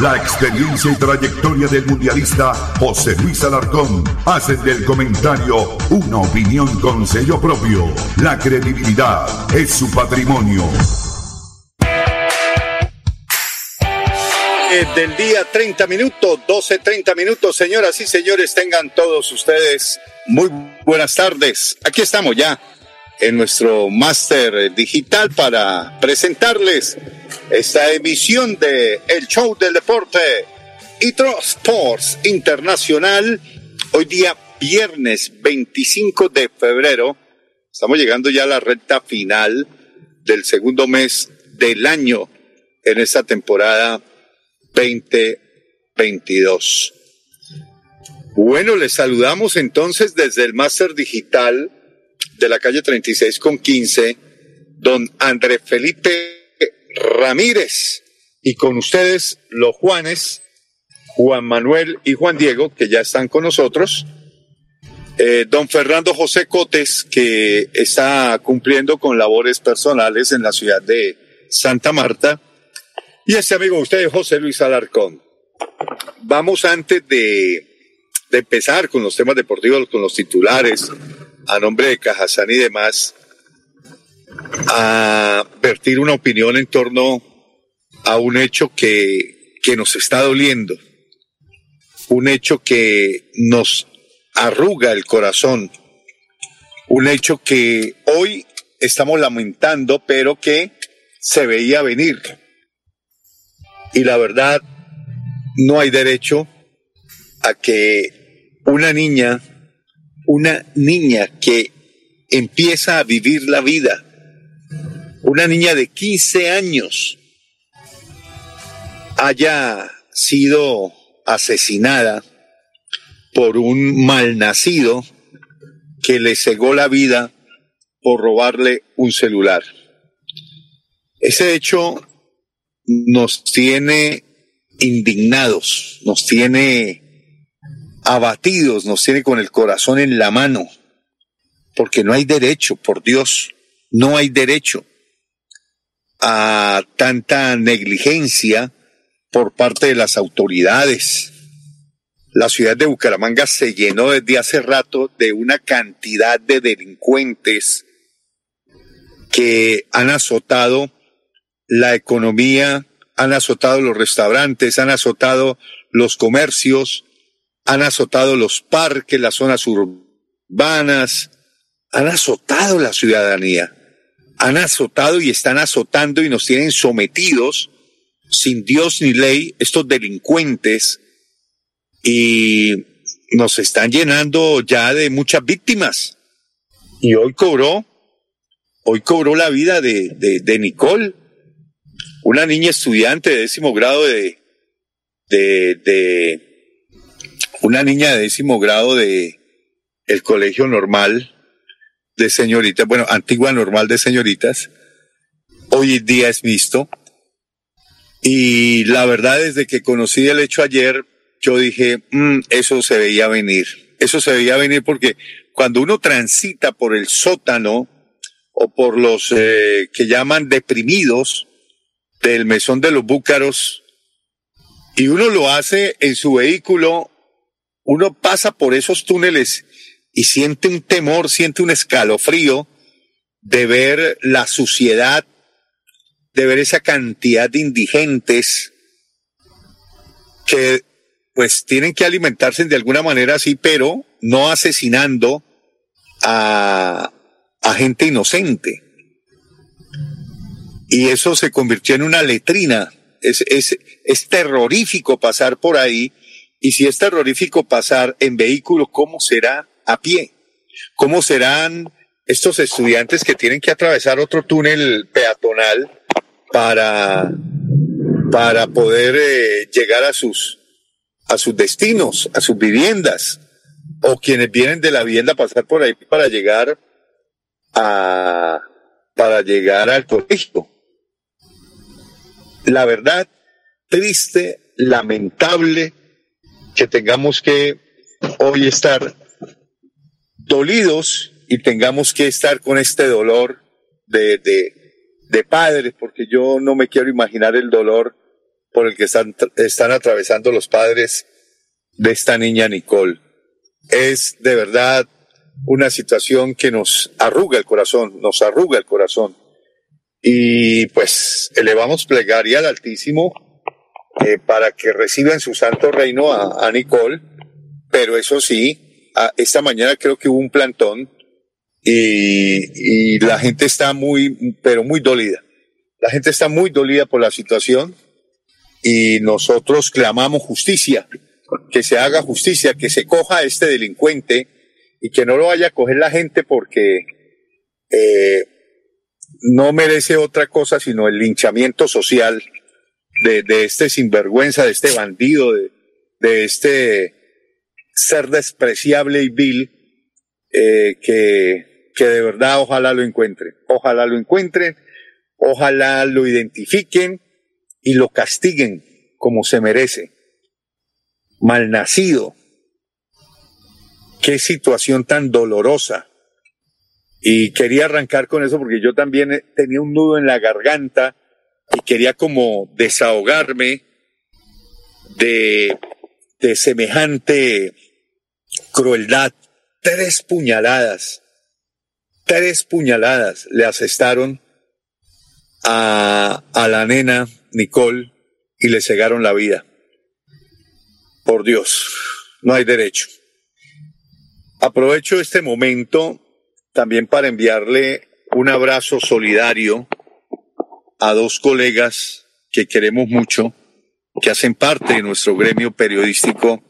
La experiencia y trayectoria del mundialista José Luis Alarcón hacen del comentario una opinión con sello propio. La credibilidad es su patrimonio. Eh, del día 30 minutos, 12, 30 minutos, señoras y señores, tengan todos ustedes muy buenas tardes. Aquí estamos ya en nuestro máster digital para presentarles esta emisión de El Show del Deporte Itro Sports Internacional. Hoy día viernes 25 de febrero. Estamos llegando ya a la recta final del segundo mes del año en esta temporada 2022. Bueno, les saludamos entonces desde el Máster Digital de la calle 36 con 15, don André Felipe Ramírez. Y con ustedes, los Juanes, Juan Manuel y Juan Diego, que ya están con nosotros. Eh, don Fernando José Cotes, que está cumpliendo con labores personales en la ciudad de Santa Marta. Y este amigo de ustedes, José Luis Alarcón. Vamos antes de, de empezar con los temas deportivos, con los titulares, a nombre de Cajazán y demás, a vertir una opinión en torno a un hecho que, que nos está doliendo, un hecho que nos arruga el corazón, un hecho que hoy estamos lamentando, pero que se veía venir. Y la verdad, no hay derecho a que una niña una niña que empieza a vivir la vida, una niña de 15 años, haya sido asesinada por un malnacido que le cegó la vida por robarle un celular. Ese hecho nos tiene indignados, nos tiene abatidos, nos tiene con el corazón en la mano, porque no hay derecho, por Dios, no hay derecho a tanta negligencia por parte de las autoridades. La ciudad de Bucaramanga se llenó desde hace rato de una cantidad de delincuentes que han azotado la economía, han azotado los restaurantes, han azotado los comercios, han azotado los parques, las zonas urbanas, han azotado la ciudadanía, han azotado y están azotando y nos tienen sometidos sin Dios ni ley estos delincuentes y nos están llenando ya de muchas víctimas. Y hoy cobró, hoy cobró la vida de, de, de Nicole, una niña estudiante de décimo grado de, de, de una niña de décimo grado de el colegio normal de señoritas, bueno, antigua normal de señoritas, hoy día es visto. Y la verdad, desde que conocí el hecho ayer, yo dije, mm, eso se veía venir. Eso se veía venir porque cuando uno transita por el sótano o por los eh, que llaman deprimidos del mesón de los búcaros, y uno lo hace en su vehículo uno pasa por esos túneles y siente un temor, siente un escalofrío de ver la suciedad, de ver esa cantidad de indigentes que pues tienen que alimentarse de alguna manera así, pero no asesinando a, a gente inocente. Y eso se convirtió en una letrina. Es, es, es terrorífico pasar por ahí. Y si es terrorífico pasar en vehículo, ¿cómo será a pie? ¿Cómo serán estos estudiantes que tienen que atravesar otro túnel peatonal para, para poder eh, llegar a sus, a sus destinos, a sus viviendas? O quienes vienen de la vivienda a pasar por ahí para llegar a, para llegar al colegio. La verdad, triste, lamentable que tengamos que hoy estar dolidos y tengamos que estar con este dolor de, de, padres, porque yo no me quiero imaginar el dolor por el que están, están atravesando los padres de esta niña Nicole. Es de verdad una situación que nos arruga el corazón, nos arruga el corazón. Y pues elevamos plegaria al Altísimo eh, para que reciba en su santo reino a Nicole, pero eso sí, esta mañana creo que hubo un plantón y, la gente está muy, pero muy dolida. La gente está muy dolida por la situación y nosotros clamamos justicia, que se haga justicia, que se coja a este delincuente y que no lo vaya a coger la gente porque eh, no merece otra cosa sino el linchamiento social de, este sinvergüenza, de este bandido, de este ser despreciable y vil eh, que, que de verdad ojalá lo encuentren, ojalá lo encuentren, ojalá lo identifiquen y lo castiguen como se merece. Malnacido, qué situación tan dolorosa. Y quería arrancar con eso porque yo también tenía un nudo en la garganta y quería como desahogarme de, de semejante crueldad. Tres puñaladas, tres puñaladas le asestaron a, a la nena Nicole y le cegaron la vida. Por Dios, no hay derecho. Aprovecho este momento también para enviarle un abrazo solidario a dos colegas que queremos mucho, que hacen parte de nuestro gremio periodístico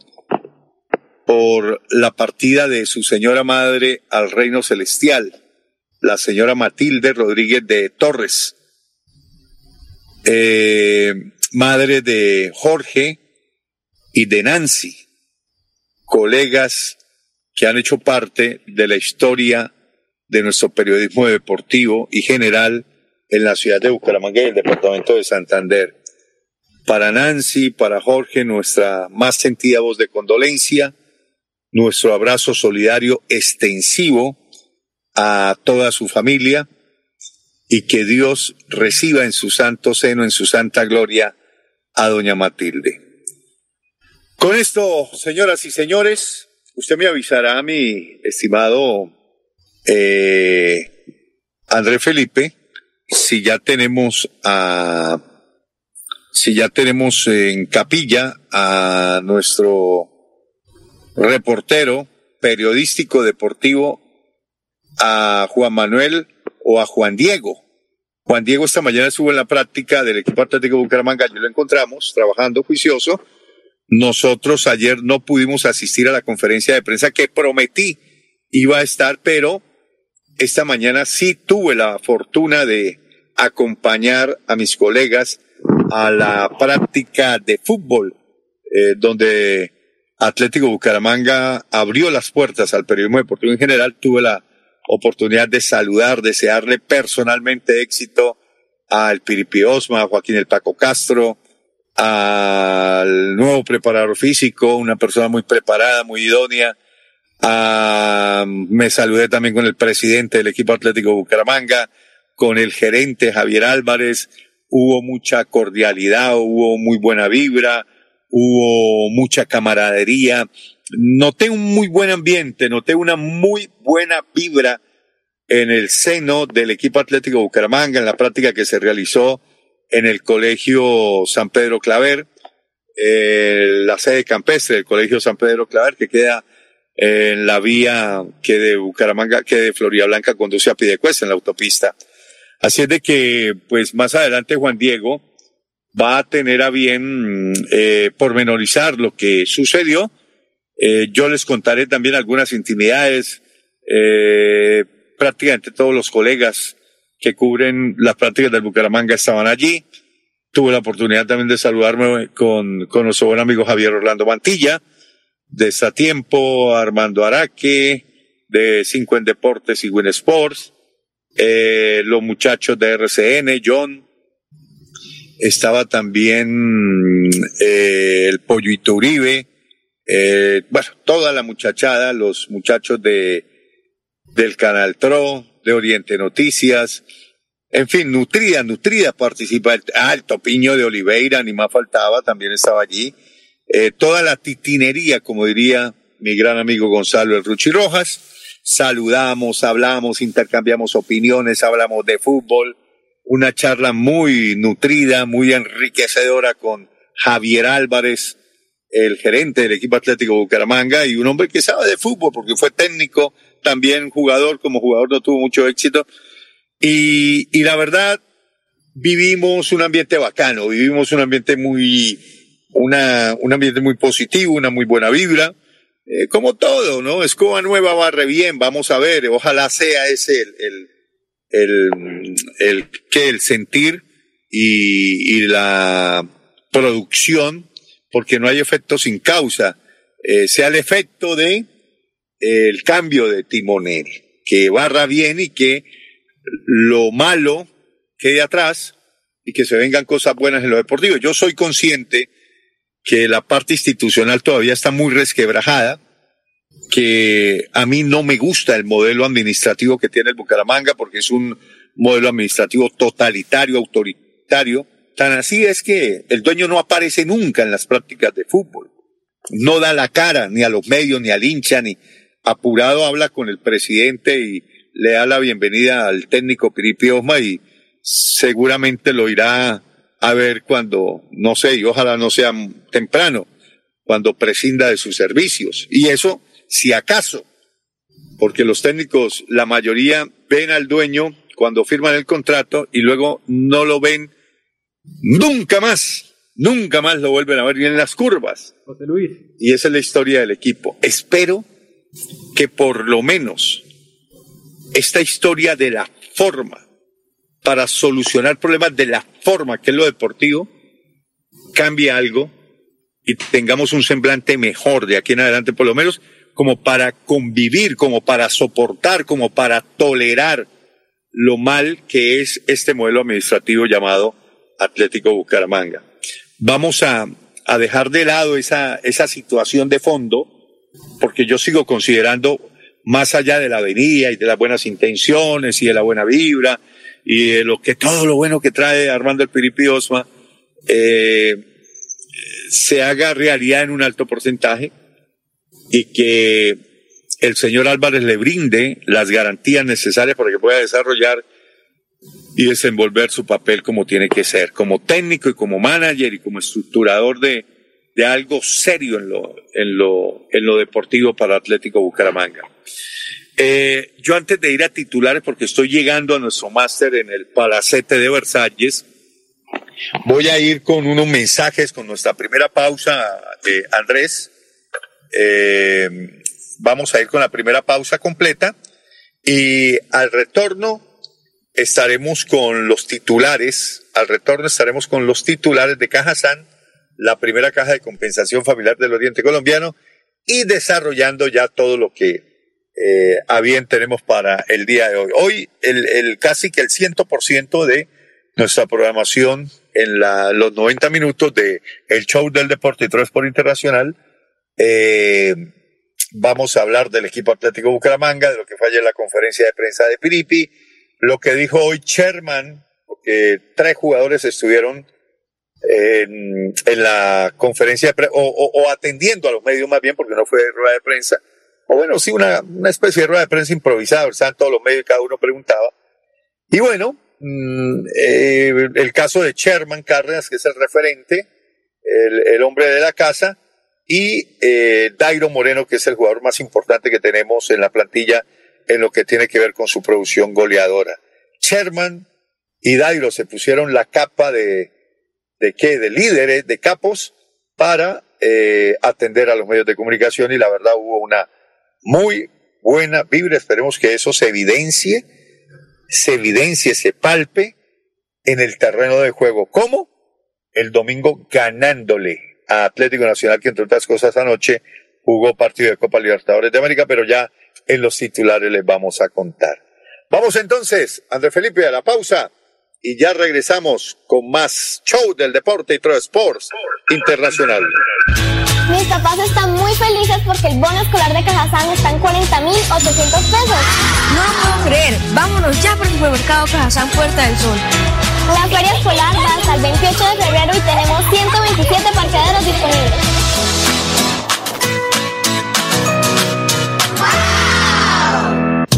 por la partida de su señora madre al reino celestial, la señora Matilde Rodríguez de Torres, eh, madre de Jorge y de Nancy, colegas que han hecho parte de la historia de nuestro periodismo deportivo y general en la ciudad de Bucaramanga y el departamento de Santander. Para Nancy, para Jorge, nuestra más sentida voz de condolencia, nuestro abrazo solidario extensivo a toda su familia y que Dios reciba en su santo seno, en su santa gloria, a doña Matilde. Con esto, señoras y señores, Usted me avisará, mi estimado eh, André Felipe, si ya tenemos a, si ya tenemos en capilla a nuestro reportero periodístico deportivo, a Juan Manuel o a Juan Diego. Juan Diego esta mañana estuvo en la práctica del equipo Atlético Bucaramanga, ya lo encontramos trabajando juicioso nosotros ayer no pudimos asistir a la conferencia de prensa que prometí iba a estar, pero esta mañana sí tuve la fortuna de acompañar a mis colegas a la práctica de fútbol, eh, donde Atlético Bucaramanga abrió las puertas al periodismo deportivo en general. Tuve la oportunidad de saludar, desearle personalmente éxito al Piripi Osma, a Joaquín El Paco Castro, al nuevo preparador físico, una persona muy preparada, muy idónea. Ah, me saludé también con el presidente del equipo Atlético Bucaramanga, con el gerente Javier Álvarez. Hubo mucha cordialidad, hubo muy buena vibra, hubo mucha camaradería. Noté un muy buen ambiente, noté una muy buena vibra en el seno del equipo Atlético Bucaramanga, en la práctica que se realizó en el Colegio San Pedro Claver. eh, la sede campestre del Colegio San Pedro Claver, que queda en la vía que de Bucaramanga, que de Florida Blanca conduce a Pidecuesta en la autopista. Así es de que, pues más adelante Juan Diego va a tener a bien eh, pormenorizar lo que sucedió. Eh, yo les contaré también algunas intimidades. Eh, prácticamente todos los colegas que cubren las prácticas del Bucaramanga estaban allí. Tuve la oportunidad también de saludarme con, con nuestro buen amigo Javier Orlando Mantilla de Satiempo, Armando Araque, de Cinco en Deportes y Win Sports, eh, los muchachos de RCN, John, estaba también eh, el Pollo Uribe, eh, bueno, toda la muchachada, los muchachos de del Canal Tro, de Oriente Noticias, en fin, nutrida, nutrida participa. Ah, el Topiño de Oliveira, ni más faltaba, también estaba allí eh, toda la titinería, como diría mi gran amigo Gonzalo El Ruchi Rojas. Saludamos, hablamos, intercambiamos opiniones, hablamos de fútbol. Una charla muy nutrida, muy enriquecedora con Javier Álvarez, el gerente del equipo Atlético Bucaramanga y un hombre que sabe de fútbol porque fue técnico, también jugador, como jugador no tuvo mucho éxito. Y, y la verdad, vivimos un ambiente bacano, vivimos un ambiente muy, una, un ambiente muy positivo, una muy buena vibra. Eh, como todo, ¿no? Escoba Nueva barre bien, vamos a ver, ojalá sea ese el, el, el, que el sentir y, y, la producción, porque no hay efecto sin causa, eh, sea el efecto de el cambio de timonel, que barra bien y que lo malo quede atrás y que se vengan cosas buenas en lo deportivo. Yo soy consciente que la parte institucional todavía está muy resquebrajada, que a mí no me gusta el modelo administrativo que tiene el Bucaramanga porque es un modelo administrativo totalitario, autoritario. Tan así es que el dueño no aparece nunca en las prácticas de fútbol. No da la cara ni a los medios, ni al hincha, ni apurado habla con el presidente y le da la bienvenida al técnico Piripi Osma y seguramente lo irá a ver cuando, no sé, y ojalá no sea temprano, cuando prescinda de sus servicios. Y eso, si acaso, porque los técnicos, la mayoría ven al dueño cuando firman el contrato y luego no lo ven nunca más, nunca más lo vuelven a ver ni en las curvas. José Luis. Y esa es la historia del equipo. Espero que por lo menos esta historia de la forma para solucionar problemas de la forma que es lo deportivo, cambie algo y tengamos un semblante mejor de aquí en adelante, por lo menos como para convivir, como para soportar, como para tolerar lo mal que es este modelo administrativo llamado Atlético Bucaramanga. Vamos a, dejar de lado esa, esa situación de fondo, porque yo sigo considerando, más allá de la avenida y de las buenas intenciones y de la buena vibra, y de lo que todo lo bueno que trae Armando el Piripi Osma eh, se haga realidad en un alto porcentaje y que el señor Álvarez le brinde las garantías necesarias para que pueda desarrollar y desenvolver su papel como tiene que ser, como técnico y como manager y como estructurador de, de algo serio en lo, en lo, en lo deportivo para Atlético Bucaramanga. Eh, yo antes de ir a titulares, porque estoy llegando a nuestro máster en el Palacete de Versalles, voy a ir con unos mensajes con nuestra primera pausa, eh, Andrés. Eh, vamos a ir con la primera pausa completa y al retorno estaremos con los titulares, al retorno estaremos con los titulares de Caja San, la primera caja de compensación familiar del Oriente Colombiano y desarrollando ya todo lo que eh, a bien tenemos para el día de hoy. Hoy el, casi que el ciento por ciento de nuestra programación en los 90 minutos de el show del deporte y transporte internacional. Eh, vamos a hablar del equipo Atlético Bucaramanga, de lo que falla en la conferencia de prensa de Piripi, lo que dijo hoy Sherman, porque tres jugadores estuvieron en, la conferencia de o, o, atendiendo a los medios más bien, porque no fue rueda de prensa, o bueno, sí, una, especie de rueda de prensa improvisada, estaban todos los medios y cada uno preguntaba. Y bueno, mmm, eh, el caso de Sherman Cárdenas, que es el referente, el, hombre de la casa, y eh, Dairo Moreno, que es el jugador más importante que tenemos en la plantilla en lo que tiene que ver con su producción goleadora. Sherman y Dairo se pusieron la capa de, de qué, de líderes, de capos, para eh, atender a los medios de comunicación y la verdad hubo una muy buena vibra. Esperemos que eso se evidencie, se evidencie, se palpe en el terreno de juego. ¿Cómo? El domingo ganándole a Atlético Nacional, que entre otras cosas anoche jugó partido de Copa Libertadores de América, pero ya en los titulares les vamos a contar. Vamos entonces, André Felipe, a la pausa y ya regresamos con más show del deporte y Pro Sports Internacional. Mis papás están muy felices porque el bono escolar de Cajazán está en 40.800 pesos. No lo puedo creer. Vámonos ya por el supermercado Cajazán Puerta del Sol. La feria escolar va hasta el 28 de febrero y tenemos 127 parqueaderos disponibles.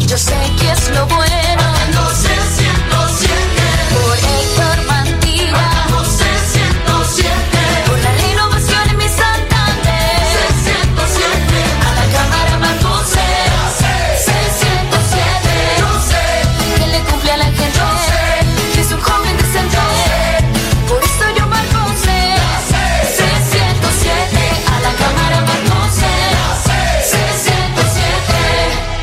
Yo sé que es lo bueno.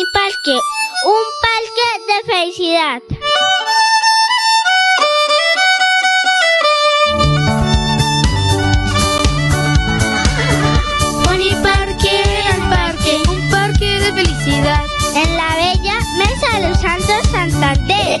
Pony Parque, un parque de felicidad. Pony Parque, el parque, Un parque de felicidad. en la bella Mesa de los Santos Santander.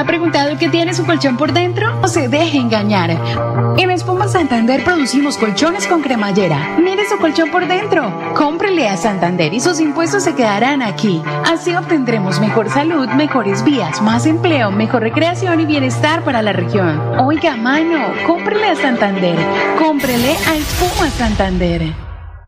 ¿Se ha preguntado qué tiene su colchón por dentro? No se deje engañar. En Espuma Santander producimos colchones con cremallera. Mire su colchón por dentro. Cómprele a Santander y sus impuestos se quedarán aquí. Así obtendremos mejor salud, mejores vías, más empleo, mejor recreación y bienestar para la región. Oiga, mano, cómprele a Santander. Cómprele a Espuma Santander.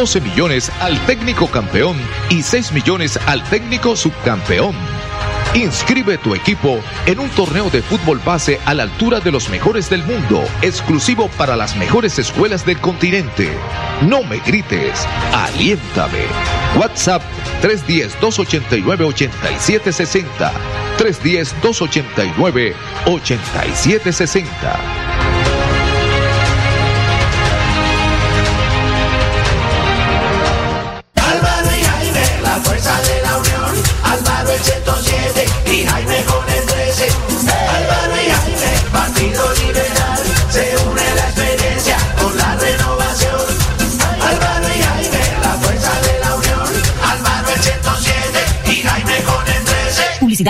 12 millones al técnico campeón y 6 millones al técnico subcampeón. Inscribe tu equipo en un torneo de fútbol base a la altura de los mejores del mundo, exclusivo para las mejores escuelas del continente. No me grites, aliéntame. WhatsApp 310-289-8760. 310-289-8760.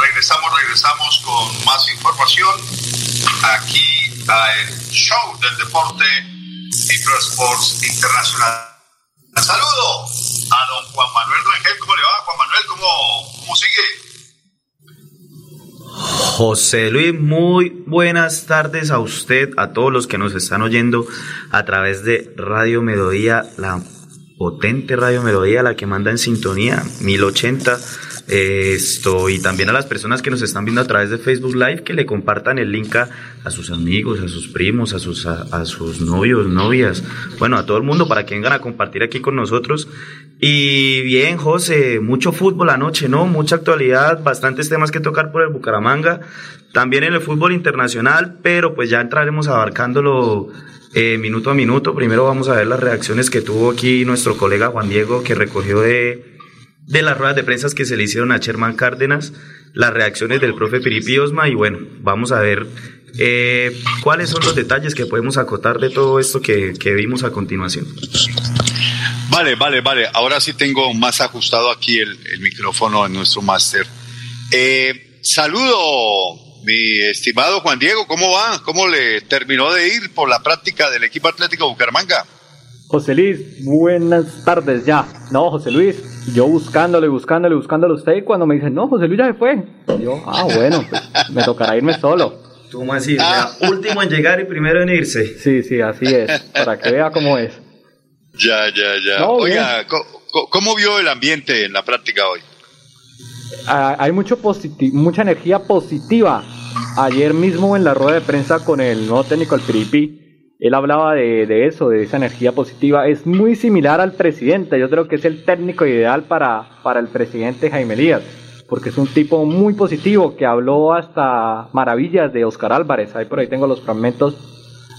regresamos, regresamos con más información aquí a el show del deporte Cipro Sports Internacional. Saludo a don Juan Manuel Rangel, ¿cómo le va? Juan Manuel, ¿cómo, cómo sigue? José Luis, muy buenas tardes a usted, a todos los que nos están oyendo a través de Radio Melodía, la potente Radio Melodía, la que manda en sintonía 1080. eh, Esto, y también a las personas que nos están viendo a través de Facebook Live, que le compartan el link a, a sus amigos, a sus primos, a sus, a sus novios, novias, bueno, a todo el mundo para que vengan a compartir aquí con nosotros. Y bien, José, mucho fútbol anoche, ¿no? Mucha actualidad, bastantes temas que tocar por el Bucaramanga, también en el fútbol internacional, pero pues ya entraremos abarcándolo eh, minuto a minuto. Primero vamos a ver las reacciones que tuvo aquí nuestro colega Juan Diego, que recogió de, de las ruedas de prensa que se le hicieron a Sherman Cárdenas, las reacciones del profe Piripi Osma y bueno, vamos a ver eh, cuáles son los detalles que podemos acotar de todo esto que, que vimos a continuación. Vale, vale, vale. Ahora sí tengo más ajustado aquí el, micrófono en nuestro máster. Eh, saludo, mi estimado Juan Diego, ¿cómo va? ¿Cómo le terminó de ir por la práctica del equipo Atlético Bucaramanga? José Luis, buenas tardes ya. No, José Luis, yo buscándole, buscándole, buscándole a usted y cuando me dicen, no, José Luis ya se fue. Yo, ah, bueno, pues me tocará irme solo. ¿Cómo así? O sea, último en llegar y primero en irse. Sí, sí, así es. Para que vea cómo es. Ya, ya, ya. No, Oiga, co- ¿cómo vio el ambiente en la práctica hoy? Ah, hay mucho mucha energía positiva. Ayer mismo en la rueda de prensa con el nuevo técnico, el Piripi, él hablaba de, de eso, de esa energía positiva. Es muy similar al presidente. Yo creo que es el técnico ideal para, para el presidente Jaime Elías, porque es un tipo muy positivo que habló hasta maravillas de Oscar Álvarez. Ahí por ahí tengo los fragmentos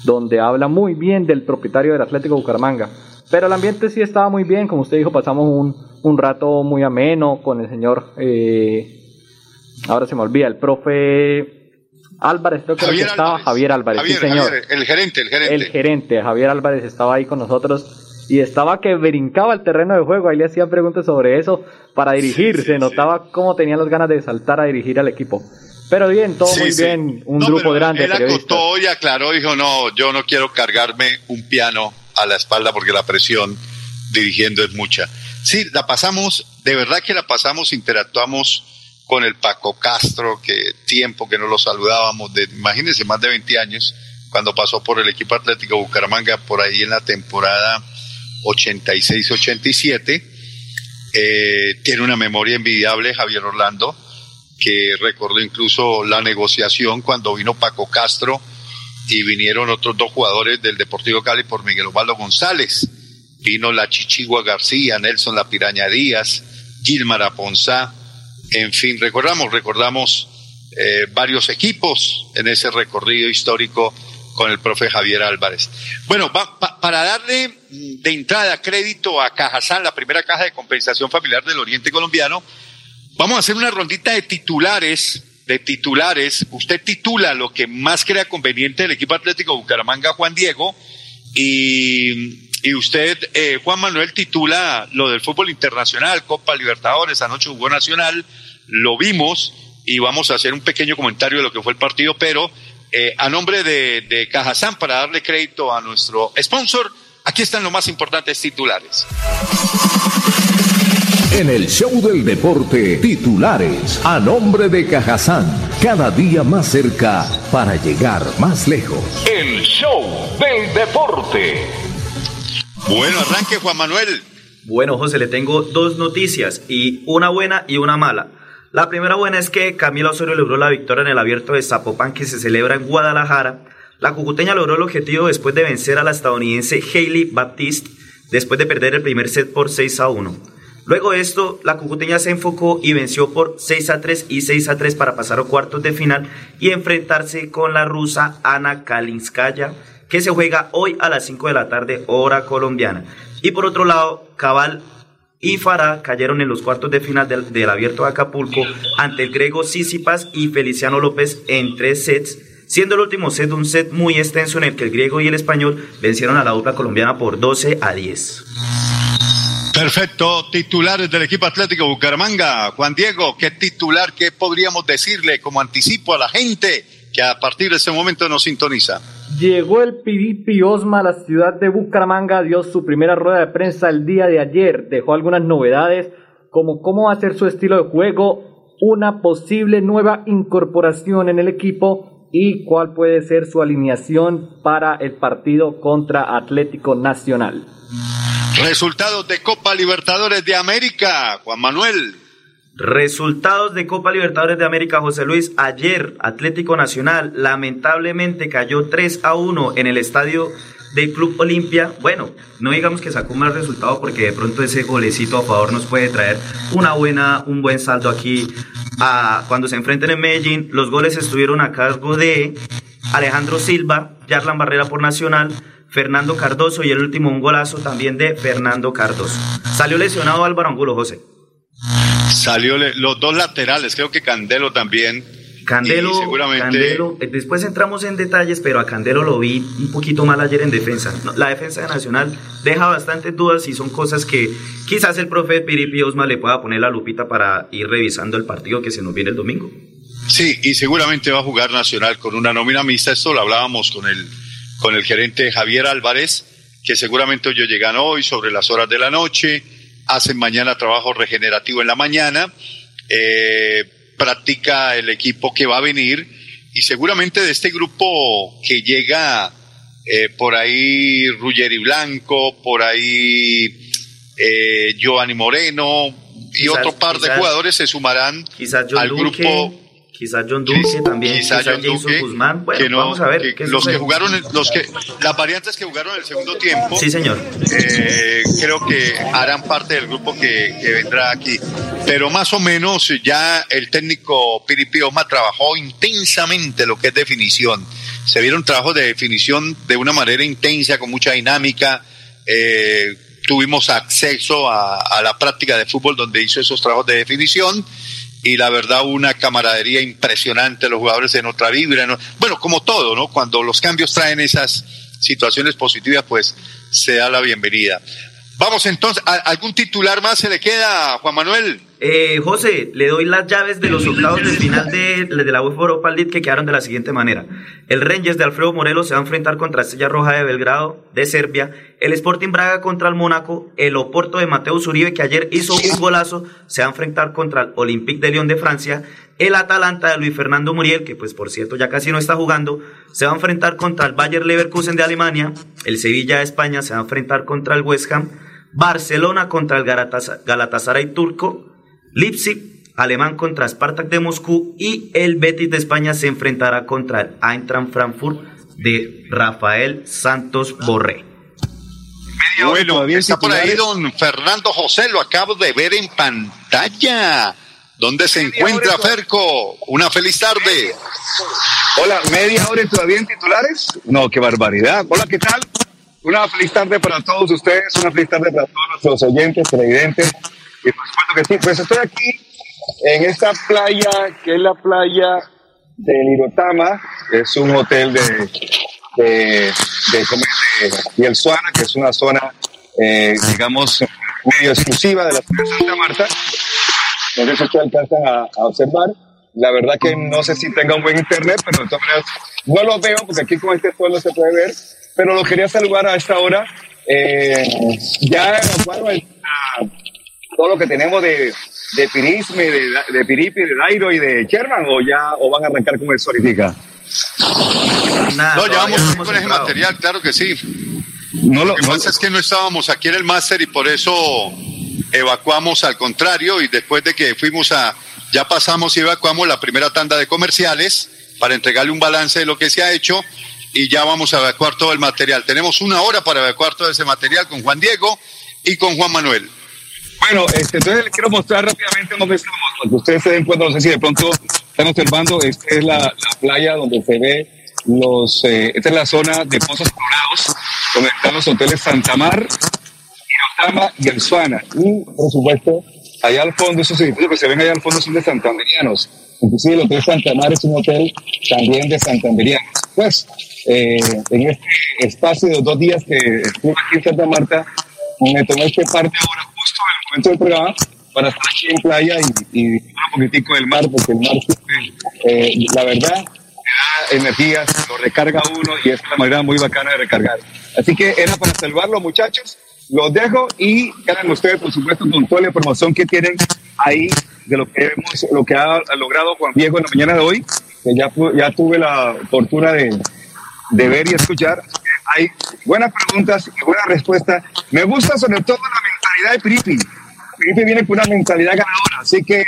donde habla muy bien del propietario del Atlético Bucaramanga. Pero el ambiente sí estaba muy bien, como usted dijo, pasamos un, un rato muy ameno con el señor, eh, ahora se me olvida, el profe Álvarez, creo que el que Javier estaba, Álvarez. Javier Álvarez, Javier, sí señor. Javier, el gerente, el gerente. El gerente, Javier Álvarez, estaba ahí con nosotros y estaba que brincaba el terreno de juego. Ahí le hacían preguntas sobre eso para dirigir. Se notaba cómo tenía las ganas de saltar a dirigir al equipo. Pero bien, todo Sí, muy sí. bien. Un No, grupo grande Él acotó y aclaró, dijo, no, yo no quiero cargarme un piano a la espalda porque la presión dirigiendo es mucha. Sí, la pasamos, de verdad que la pasamos, interactuamos con el Paco Castro, que tiempo que no lo saludábamos, de, imagínense, más de 20 años, cuando pasó por el equipo Atlético Bucaramanga, por ahí en la temporada 86-87. Eh, tiene una memoria envidiable Javier Orlando, que recordó incluso la negociación cuando vino Paco Castro y vinieron otros dos jugadores del Deportivo Cali por Miguel Osvaldo González. Vino la Chichigua García, Nelson La Piraña Díaz, Gilmar Aponzá. En fin, recordamos, recordamos eh, varios equipos en ese recorrido histórico con el profe Javier Álvarez. Bueno, para darle mm, de entrada crédito a Cajazán, la primera caja de compensación familiar del Oriente Colombiano, Vamos a hacer una rondita de titulares, de titulares. Usted titula lo que más crea conveniente del equipo Atlético Bucaramanga, Juan Diego, y, y usted, eh, Juan Manuel, titula lo del fútbol internacional, Copa Libertadores, anoche jugó Nacional, lo vimos y vamos a hacer un pequeño comentario de lo que fue el partido, pero eh, a nombre de, de para darle crédito a nuestro sponsor, aquí están los más importantes titulares. En el show del deporte, titulares a nombre de Cajazán, cada día más cerca para llegar más lejos. El show del deporte. Bueno, arranque Juan Manuel. Bueno, José, le tengo dos noticias y una buena y una mala. La primera buena es que Camila Osorio logró la victoria en el abierto de Zapopan que se celebra en Guadalajara. La cucuteña logró el objetivo después de vencer a la estadounidense Hailey Baptiste después de perder el primer set por 6 a 1. Luego de esto, la cucuteña se enfocó y venció por 6 a 3 y 6 a 3 para pasar a cuartos de final y enfrentarse con la rusa Ana Kalinskaya, que se juega hoy a las 5 de la tarde, hora colombiana. Y por otro lado, Cabal y Farah cayeron en los cuartos de final del, del Abierto de Acapulco ante el griego Sisipas y Feliciano López en tres sets, siendo el último set un set muy extenso en el que el griego y el español vencieron a la dupla colombiana por 12 a 10. Perfecto, titulares del equipo Atlético Bucaramanga. Juan Diego, ¿qué titular, qué podríamos decirle como anticipo a la gente que a partir de ese momento nos sintoniza? Llegó el Piripi Osma a la ciudad de Bucaramanga, dio su primera rueda de prensa el día de ayer, dejó algunas novedades como cómo va a ser su estilo de juego, una posible nueva incorporación en el equipo y cuál puede ser su alineación para el partido contra Atlético Nacional. Resultados de Copa Libertadores de América, Juan Manuel. Resultados de Copa Libertadores de América, José Luis. Ayer, Atlético Nacional lamentablemente cayó 3 a 1 en el estadio del Club Olimpia. Bueno, no digamos que sacó un mal resultado porque de pronto ese golecito a favor nos puede traer una buena, un buen saldo aquí cuando se enfrenten en Medellín. Los goles estuvieron a cargo de Alejandro Silva, Yarlan Barrera por Nacional, Fernando Cardoso y el último un golazo también de Fernando Cardoso. Salió lesionado Álvaro Angulo, José. Salió le- los dos laterales, creo que Candelo también. Candelo, seguramente Candelo, eh, después entramos en detalles, pero a Candelo lo vi un poquito mal ayer en defensa. La defensa de Nacional deja bastantes dudas y son cosas que quizás el profe Piripi Osma le pueda poner la lupita para ir revisando el partido que se nos viene el domingo. Sí, y seguramente va a jugar Nacional con una nómina mixta. Esto lo hablábamos con el, con el gerente Javier Álvarez, que seguramente ellos llegan hoy sobre las horas de la noche, hacen mañana trabajo regenerativo en la mañana, eh, practica el equipo que va a venir. Y seguramente de este grupo que llega eh, por ahí Ruggeri Blanco, por ahí eh, Giovanni Moreno y Quizás- otro par de jugadores se sumarán al grupo quizás John Duque también, quizá quizás, John Jason Duque, Guzmán. Bueno, que no- vamos a ver. que qué los que jugaron, los que, las variantes que jugaron el segundo tiempo, Sí, señor. eh, creo que harán parte del grupo que, que vendrá aquí. Pero más o menos ya el técnico Piripi Oma trabajó intensamente lo que es definición. Se vieron trabajos de definición de una manera intensa, con mucha dinámica. Eh, tuvimos acceso a, a la práctica de fútbol donde hizo esos trabajos de definición y la verdad una camaradería impresionante, los jugadores en otra vibra, ¿no? bueno, como todo, ¿no? Cuando los cambios traen esas situaciones positivas, pues se da la bienvenida. Vamos entonces, ¿a- ¿algún titular más se le queda, Juan Manuel? Eh, José, le doy las llaves de los octavos de final de, la UEFA Europa League que quedaron de la siguiente manera. El Rangers de Alfredo Morelos se va a enfrentar contra Estrella Roja de Belgrado de Serbia. El Sporting Braga contra el Mónaco. El Oporto de Mateus Uribe, que ayer hizo un golazo, se va a enfrentar contra el Olympique de Lyon de Francia. El Atalanta de Luis Fernando Muriel, que pues por cierto ya casi no está jugando, se va a enfrentar contra el Bayer Leverkusen de Alemania. El Sevilla de España se va a enfrentar contra el West Ham. Barcelona contra el Galatasaray turco. Leipzig, alemán contra Spartak de Moscú y el Betis de España se enfrentará contra el Eintracht Frankfurt de Rafael Santos Borré. Bueno, está por ahí don Fernando José, lo acabo de ver en pantalla. ¿Dónde se encuentra Ferco? Una feliz tarde. Hola, media hora todavía en titulares. No, qué barbaridad. Hola, ¿qué tal? Una feliz tarde para todos ustedes, una feliz tarde para todos nuestros oyentes, televidentes. Y por supuesto que sí, pues estoy aquí en esta playa, que es la playa de Lirotama, es un hotel de, de, de, de Piel Suana, que es una zona, eh, digamos, medio exclusiva de la ciudad de Santa Marta. No sé si ustedes alcanzan a, a observar. La verdad que no sé si tenga un buen internet, pero de todas maneras no lo veo porque aquí con este sol no se puede ver. Pero lo quería saludar a esta hora. Eh, ya evacuaron el- todo lo que tenemos de, de Pirisme, de, de Piripi, de Dairo y de Sherman, o ya o van a arrancar con el Solitica. no, ya vamos con ese material, claro que sí. No lo, que pasa es que no estábamos aquí en el máster y por eso evacuamos al contrario y después de que fuimos a, ya pasamos y evacuamos la primera tanda de comerciales para entregarle un balance de lo que se ha hecho y ya vamos a evacuar todo el material. Tenemos una hora para evacuar todo ese material con Juan Diego y con Juan Manuel. Bueno, este, entonces les quiero mostrar rápidamente dónde estamos, para que ustedes se den cuenta, no sé si de pronto están observando, esta es la, la playa donde se ve los, eh, esta es la zona de Pozos Colorados, donde están los hoteles Santa Mar, Irotama y El Suana. Y, por supuesto, allá al fondo, esos edificios que se ven allá al fondo son de santanderianos. Inclusive el Hotel Santa Mar es un hotel también de santanderianos. Pues, eh, en este espacio de dos días que estuve aquí en Santa Marta, me tomé este parte ahora justo en el momento del programa para estar aquí en playa y, y un poquitico del mar, porque el mar, eh, la verdad, da energía, lo recarga uno y es una manera muy bacana de recargar. Así que era para salvarlos, muchachos. Los dejo y quedan ustedes, por supuesto, con toda la información que tienen ahí de lo que hemos, lo que ha logrado Juan Diego en la mañana de hoy, que ya, ya tuve la fortuna de, de ver y escuchar. Hay buenas preguntas y buenas respuestas. Me gusta sobre todo la mentalidad de Piripi. Piripi viene con una mentalidad ganadora, así que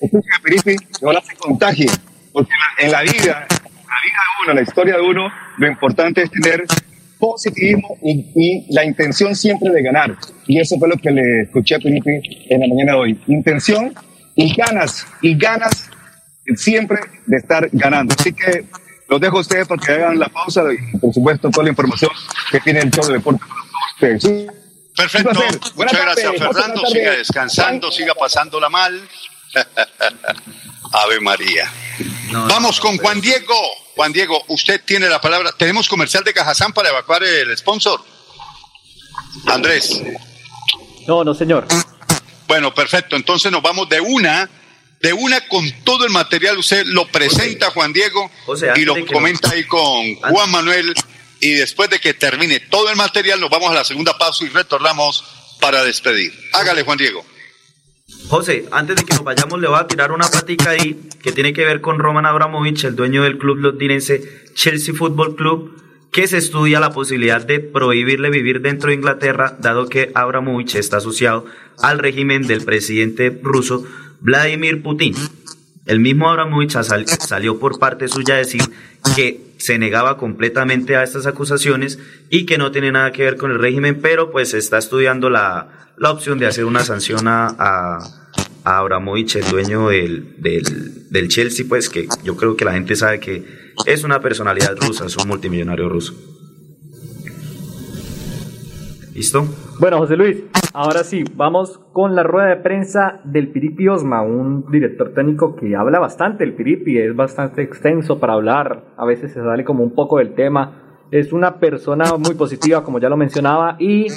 escuchen a Piripi, que ahora se contagie, porque en la, en la vida, la vida de uno, la historia de uno, lo importante es tener positivismo y, y la intención siempre de ganar. Y eso fue lo que le escuché a Piripi en la mañana de hoy. Intención y ganas, y ganas siempre de estar ganando. Así que los dejo a ustedes para que hagan la pausa y, por supuesto, toda la información que tiene el show de deporte para todos ustedes. Perfecto. Buenas Muchas gracias, Fernando. Siga descansando, siga pasándola mal. Ave María. Vamos con Juan Diego. Juan Diego, usted tiene la palabra. Tenemos comercial de Cajazán para evacuar el sponsor. Andrés. No, no, señor. Bueno, perfecto. Entonces nos vamos de una, de una con todo el material. Usted lo presenta, Juan Diego, José, y lo comenta ahí con Juan Manuel. Y después de que termine todo el material, nos vamos a la segunda pausa y retornamos para despedir. Hágale, Juan Diego. José, antes de que nos vayamos, le voy a tirar una plática ahí que tiene que ver con Roman Abramovich, el dueño del club londinense Chelsea Football Club, que se estudia la posibilidad de prohibirle vivir dentro de Inglaterra, dado que Abramovich está asociado al régimen del presidente ruso Vladimir Putin. El mismo Abramovich sal- salió por parte suya a decir que se negaba completamente a estas acusaciones y que no tiene nada que ver con el régimen, pero pues está estudiando la, la opción de hacer una sanción a, a, a Abramovich, el dueño del, del, del Chelsea, pues que yo creo que la gente sabe que es una personalidad rusa, es un multimillonario ruso. ¿Listo? Bueno, José Luis, ahora sí, vamos con la rueda de prensa del Piripi Osma, un director técnico que habla bastante. El Piripi es bastante extenso para hablar, a veces se sale como un poco del tema. Es una persona muy positiva, como ya lo mencionaba, y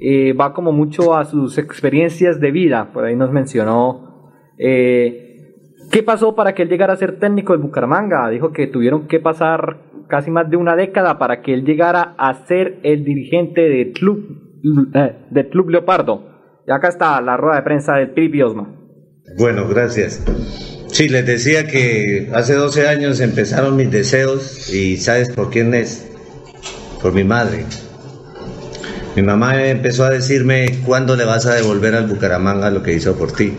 eh, va como mucho a sus experiencias de vida. Por ahí nos mencionó eh, qué pasó para que él llegara a ser técnico del Bucaramanga. Dijo que tuvieron que pasar casi más de una década para que él llegara a ser el dirigente del club, eh, club Leopardo. Y acá está la rueda de prensa del Piripi Osma. Bueno, gracias. Sí, les decía que hace 12 años empezaron mis deseos y ¿sabes por quién es? Por mi madre. Mi mamá empezó a decirme cuándo le vas a devolver al Bucaramanga lo que hizo por ti.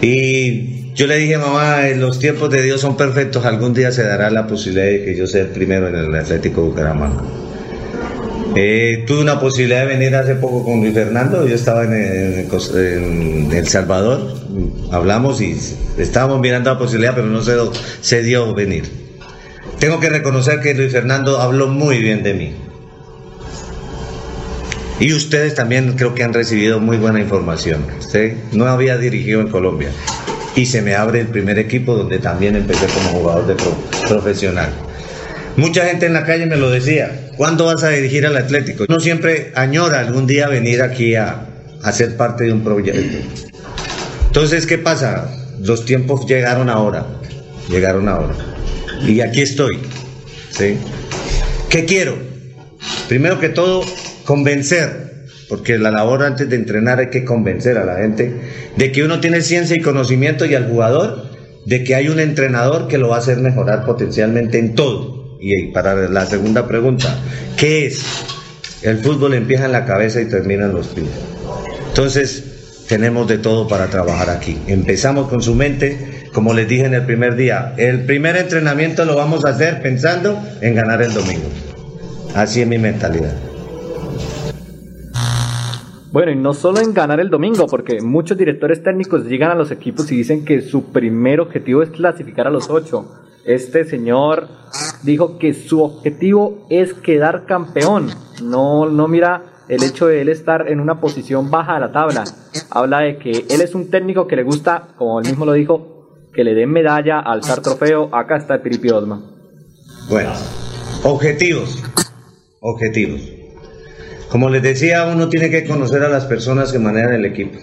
Y yo le dije, mamá, eh, los tiempos de Dios son perfectos, algún día se dará la posibilidad de que yo sea el primero en el Atlético Bucaramanga. Eh, tuve una posibilidad de venir hace poco con Luis Fernando, yo estaba en, El Salvador, hablamos y estábamos mirando la posibilidad, pero no se, dio venir. Tengo que reconocer que Luis Fernando habló muy bien de mí. Y ustedes también creo que han recibido muy buena información. No había dirigido en Colombia. Y se me abre el primer equipo donde también empecé como jugador de pro- profesional. Mucha gente en la calle me lo decía, ¿cuándo vas a dirigir al Atlético? Uno siempre añora algún día venir aquí a, a ser parte de un proyecto. Entonces, ¿qué pasa? Los tiempos llegaron ahora, llegaron ahora. Y aquí estoy. ¿sí? ¿Qué quiero? Primero que todo, convencer, porque la labor antes de entrenar hay que convencer a la gente de que uno tiene ciencia y conocimiento y al jugador de que hay un entrenador que lo va a hacer mejorar potencialmente en todo. Y para la segunda pregunta, ¿qué es? El fútbol empieza en la cabeza y termina en los pies. Entonces, tenemos de todo para trabajar aquí. Empezamos con su mente, como les dije en el primer día, el primer entrenamiento lo vamos a hacer pensando en ganar el domingo. Así es mi mentalidad. Bueno, y no solo en ganar el domingo, porque muchos directores técnicos llegan a los equipos y dicen que su primer objetivo es clasificar a los ocho. Este señor dijo que su objetivo es quedar campeón. No, no mira el hecho de él estar en una posición baja de la tabla. Habla de que él es un técnico que le gusta, como él mismo lo dijo, que le den medalla, alzar trofeo. Acá está el Piripi Osma. Bueno, objetivos. Objetivos. Como les decía, uno tiene que conocer a las personas que manejan el equipo.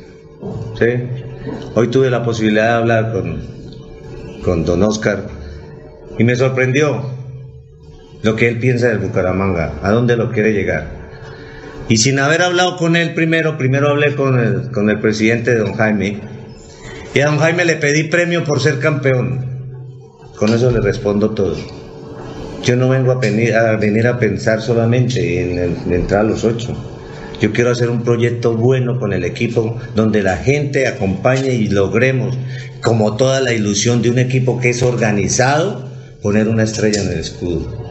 Hoy tuve la posibilidad de hablar con, con don Oscar y me sorprendió lo que él piensa del Bucaramanga, a dónde lo quiere llegar. Y sin haber hablado con él primero, primero hablé con el, con el presidente de don Jaime. Y a don Jaime le pedí premio por ser campeón. Con eso le respondo todo. Yo no vengo a venir a, pensar solamente en, en entrar a los ocho. Yo quiero hacer un proyecto bueno con el equipo donde la gente acompañe y logremos, como toda la ilusión de un equipo que es organizado, poner una estrella en el escudo.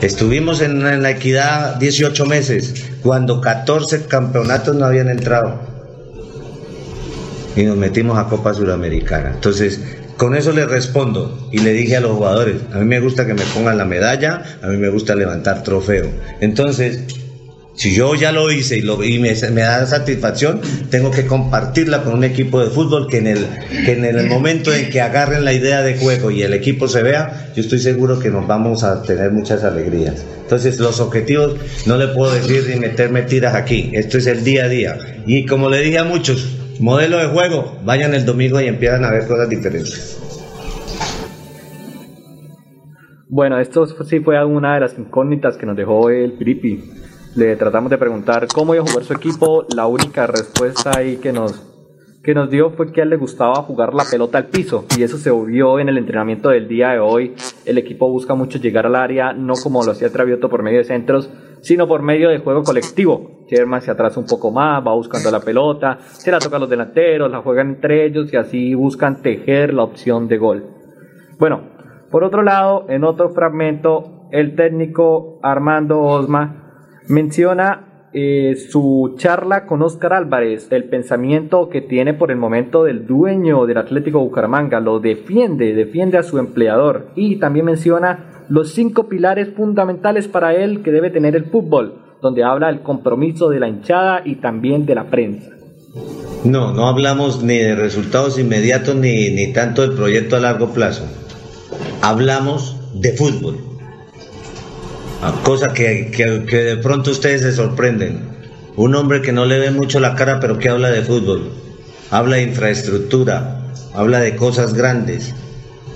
Estuvimos en la equidad 18 meses, cuando 14 campeonatos no habían entrado. Y nos metimos a Copa Suramericana. Entonces, con eso le respondo y le dije a los jugadores, a mí me gusta que me pongan la medalla, a mí me gusta levantar trofeo. Entonces, si yo ya lo hice y, lo, y me, me da satisfacción, tengo que compartirla con un equipo de fútbol que en, el, que en el momento en que agarren la idea de juego y el equipo se vea, yo estoy seguro que nos vamos a tener muchas alegrías. Entonces los objetivos no le puedo decir ni meterme tiras aquí, esto es el día a día. Y como le dije a muchos, modelo de juego, vayan el domingo y empiezan a ver cosas diferentes. Bueno, esto sí fue una de las incógnitas que nos dejó el Piripi. Le tratamos de preguntar cómo iba a jugar su equipo. La única respuesta ahí que nos que nos dio fue que a él le gustaba jugar la pelota al piso y eso se vio en el entrenamiento del día de hoy. El equipo busca mucho llegar al área, no como lo hacía Travioto por medio de centros, sino por medio de juego colectivo. Sherman se atrasa un poco más, va buscando la pelota, se la toca a los delanteros, la juegan entre ellos y así buscan tejer la opción de gol. Bueno, por otro lado, en otro fragmento, el técnico Armando Osma menciona eh, su charla con Oscar Álvarez, el pensamiento que tiene por el momento del dueño del Atlético Bucaramanga, lo defiende, defiende a su empleador y también menciona los cinco pilares fundamentales para él que debe tener el fútbol, donde habla del compromiso de la hinchada y también de la prensa. No, no hablamos ni de resultados inmediatos ni, ni tanto del proyecto a largo plazo. Hablamos de fútbol. Ah, Cosa que, que- que de pronto ustedes se sorprenden. Un hombre que no le ve mucho la cara pero que habla de fútbol. Habla de infraestructura, habla de cosas grandes.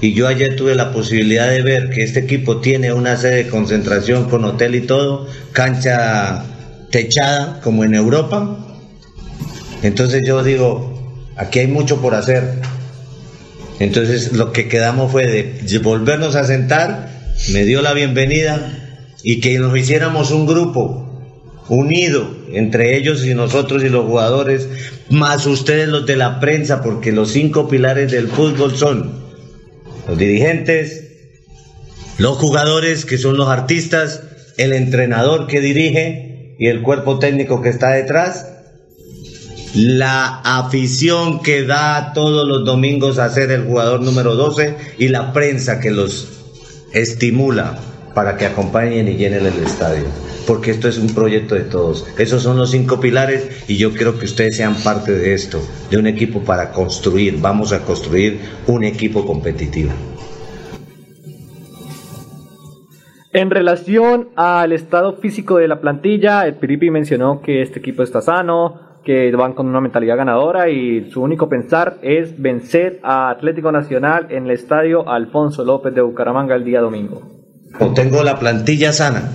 Y yo ayer tuve la posibilidad de ver que este equipo tiene una sede de concentración con hotel y todo, cancha techada como en Europa. Entonces yo digo, aquí hay mucho por hacer. Entonces lo que quedamos fue de volvernos a sentar, me dio la bienvenida y que nos hiciéramos un grupo unido entre ellos y nosotros y los jugadores, más ustedes los de la prensa, porque los cinco pilares del fútbol son los dirigentes, los jugadores que son los artistas, el entrenador que dirige y el cuerpo técnico que está detrás, la afición que da todos los domingos a ser el jugador número 12 y la prensa que los estimula para que acompañen y llenen el estadio. Porque esto es un proyecto de todos. Esos son los cinco pilares y yo quiero que ustedes sean parte de esto, de un equipo para construir. Vamos a construir un equipo competitivo. En relación al estado físico de la plantilla, el Piripi mencionó que este equipo está sano, que van con una mentalidad ganadora y su único pensar es vencer a Atlético Nacional en el estadio Alfonso López de Bucaramanga el día domingo. O tengo la plantilla sana.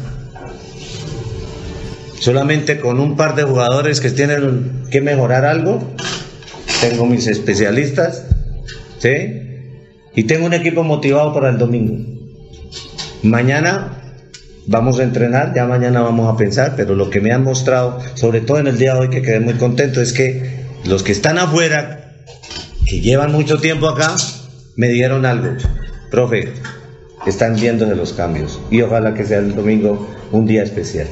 Solamente con un par de jugadores que tienen que mejorar algo. Tengo mis especialistas. ¿Sí? Y tengo un equipo motivado para el domingo. Mañana vamos a entrenar, ya mañana vamos a pensar, pero lo que me han mostrado, sobre todo en el día de hoy que quedé muy contento, es que los que están afuera, que llevan mucho tiempo acá, me dieron algo. Profe, están viendo de los cambios y ojalá que sea el domingo un día especial.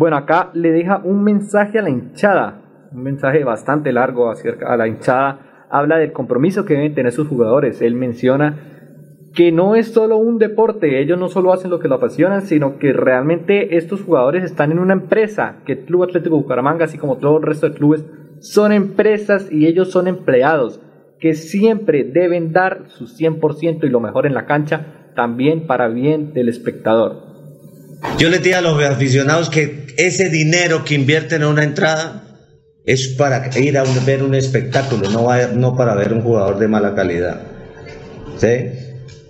Bueno, acá le deja un mensaje a la hinchada, un mensaje bastante largo acerca a la hinchada. Habla del compromiso que deben tener sus jugadores. Él menciona que no es solo un deporte, ellos no solo hacen lo que lo apasionan, sino que realmente estos jugadores están en una empresa, que el Club Atlético Bucaramanga, así como todo el resto de clubes, son empresas y ellos son empleados, que siempre deben dar su 100% y lo mejor en la cancha, también para bien del espectador. Yo les digo a los aficionados que ese dinero que invierten en una entrada es para ir a ver un espectáculo, no, va- no para ver un jugador de mala calidad. ¿Sí?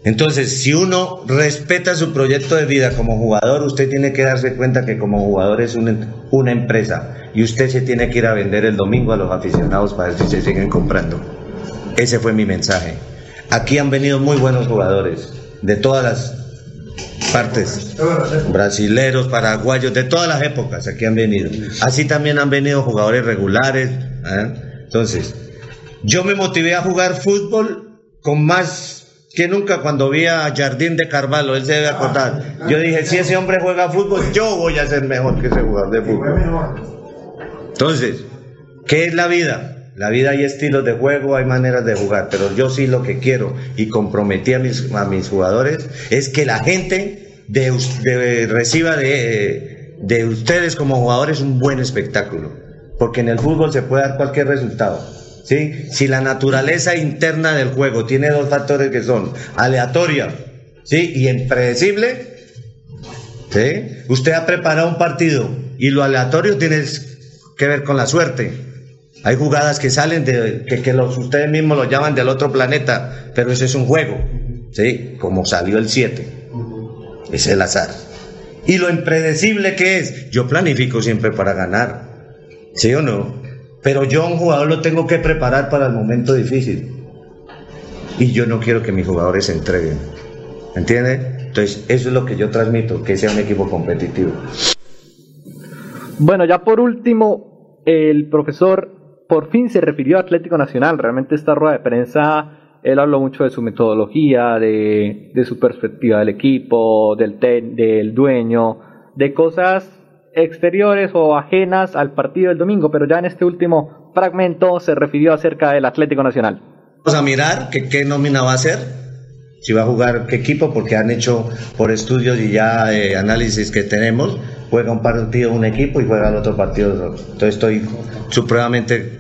Entonces, si uno respeta su proyecto de vida como jugador, usted tiene que darse cuenta que como jugador es una, una empresa y usted se tiene que ir a vender el domingo a los aficionados para ver si se siguen comprando. Ese fue mi mensaje. Aquí han venido muy buenos jugadores de todas las partes, brasileros, paraguayos, de todas las épocas aquí han venido. Así también han venido jugadores regulares. ¿eh? Entonces, yo me motivé a jugar fútbol con más que nunca cuando vi a Jardín de Carvalho, él se debe acordar. Yo dije, si ese hombre juega fútbol, yo voy a ser mejor que ese jugador de fútbol. Entonces, ¿qué es la vida? La vida hay estilos de juego, hay maneras de jugar, pero yo sí lo que quiero y comprometí a mis, a mis jugadores es que la gente de, reciba de, de ustedes como jugadores un buen espectáculo, porque en el fútbol se puede dar cualquier resultado. ¿sí? Si la naturaleza interna del juego tiene dos factores que son aleatoria ¿sí? y impredecible, ¿sí? usted ha preparado un partido y lo aleatorio tiene que ver con la suerte. Hay jugadas que salen de que, ustedes mismos lo llaman del otro planeta, pero ese es un juego, ¿sí? Como salió el 7. Es el azar. Y lo impredecible que es, yo planifico siempre para ganar, ¿sí o no? Pero yo un jugador lo tengo que preparar para el momento difícil. Y yo no quiero que mis jugadores se entreguen. ¿Entiendes? Entonces, eso es lo que yo transmito, que sea un equipo competitivo. Bueno, ya por último, el profesor por fin se refirió a Atlético Nacional. Realmente esta rueda de prensa, él habló mucho de su metodología, de, de su perspectiva del equipo, del, ten- del dueño, de cosas exteriores o ajenas al partido del domingo, pero ya en este último fragmento se refirió acerca del Atlético Nacional. Vamos a mirar que, qué nómina va a hacer, si va a jugar qué equipo, porque han hecho por estudios y ya eh, análisis que tenemos, juega un partido un equipo y juega el otro partido otro. Entonces estoy supremamente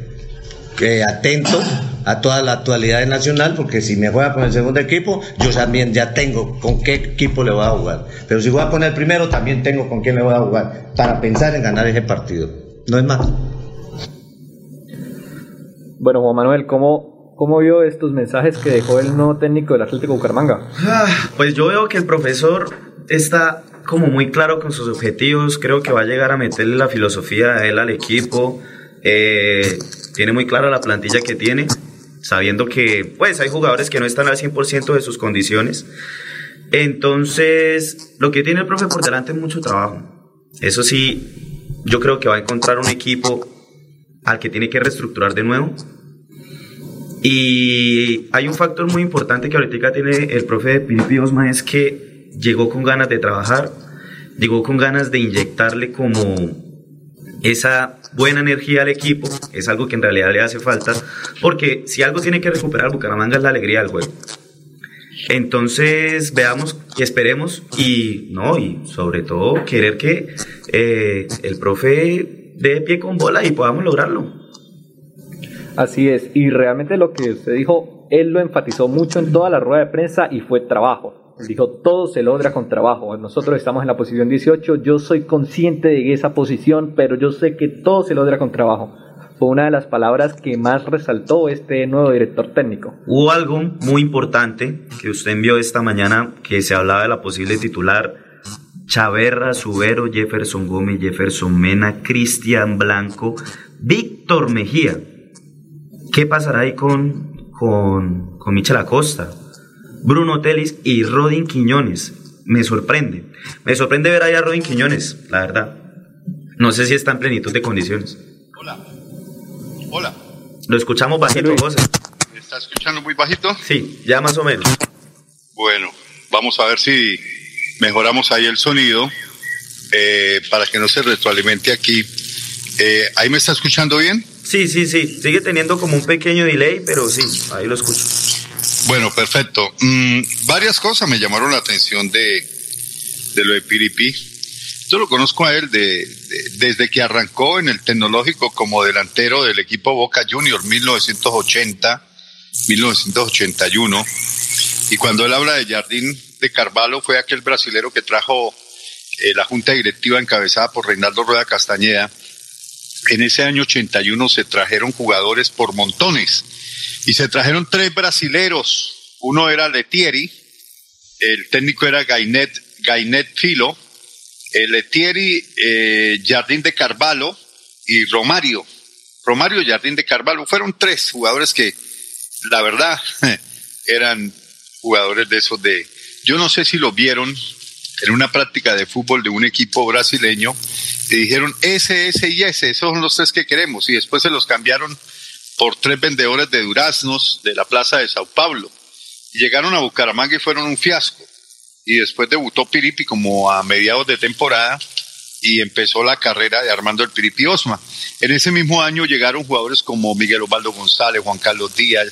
eh, atento a toda la actualidad nacional, porque si me juega con el segundo equipo, yo también ya tengo con qué equipo le voy a jugar. Pero si juega con el primero, también tengo con quién le voy a jugar, para pensar en ganar ese partido. No es más. Bueno, Juan Manuel, ¿cómo, cómo vio estos mensajes que dejó el nuevo técnico del Atlético Bucaramanga? Ah, Pues yo veo que el profesor está como muy claro con sus objetivos. Creo que va a llegar a meterle la filosofía a él al equipo. Eh, tiene muy clara la plantilla que tiene, sabiendo que pues hay jugadores que no están al 100% de sus condiciones. Entonces, lo que tiene el profe por delante es mucho trabajo. Eso sí, yo creo que va a encontrar un equipo al que tiene que reestructurar de nuevo. Y hay un factor muy importante que ahorita tiene el profe de Piripi Osma, es que llegó con ganas de trabajar, llegó con ganas de inyectarle como esa buena energía al equipo, es algo que en realidad le hace falta, porque si algo tiene que recuperar Bucaramanga es la alegría del juego. Entonces veamos y esperemos y no y sobre todo querer que eh, el profe dé pie con bola y podamos lograrlo. Así es, y realmente lo que usted dijo, él lo enfatizó mucho en toda la rueda de prensa y fue trabajo. Él dijo, todo se logra con trabajo. Nosotros estamos en la posición 18, yo soy consciente de esa posición, pero yo sé que todo se logra con trabajo. Fue una de las palabras que más resaltó este nuevo director técnico. Hubo algo muy importante que usted envió esta mañana que se hablaba de la posible titular Chaverra, Subero, Jefferson Gómez, Jefferson Mena, Cristian Blanco, Víctor Mejía. ¿Qué pasará ahí con, con, con Michel Acosta, Bruno Telis y Rodin Quiñones? Me sorprende. Me sorprende ver ahí a Rodin Quiñones, la verdad. No sé si está en plenitud de condiciones. Hola. Lo escuchamos bajito, José. ¿Me está escuchando muy bajito? Sí, ya más o menos. Bueno, vamos a ver si mejoramos ahí el sonido eh, para que no se retroalimente aquí. Eh, ¿Ahí me está escuchando bien? Sí, sí, sí. Sigue teniendo como un pequeño delay, pero sí, ahí lo escucho. Bueno, perfecto. Mm, varias cosas me llamaron la atención de, de lo de Piripi. Yo lo conozco a él de, de- desde que arrancó en el tecnológico como delantero del equipo Boca Juniors 1980, 1981. Y cuando él habla de Jardín de Carvalho fue aquel brasilero que trajo eh, la junta directiva encabezada por Reinaldo Rueda Castañeda. En ese año 81 se trajeron jugadores por montones y se trajeron tres brasileros. Uno era Letieri, el técnico era Gainet, Gainet Filo, eh, Letieri, eh, Jardín de Carvalho y Romario. Romario Jardín de Carvalho fueron tres jugadores que, la verdad, eran jugadores de esos de... Yo no sé si lo vieron en una práctica de fútbol de un equipo brasileño y dijeron ese, ese y ese, esos son los tres que queremos y después se los cambiaron por tres vendedores de duraznos de la plaza de Sao Paulo. Llegaron a Bucaramanga y fueron un fiasco. Y después debutó Piripi como a mediados de temporada y empezó la carrera de Armando el Piripi Osma. En ese mismo año llegaron jugadores como Miguel Osvaldo González, Juan Carlos Díaz,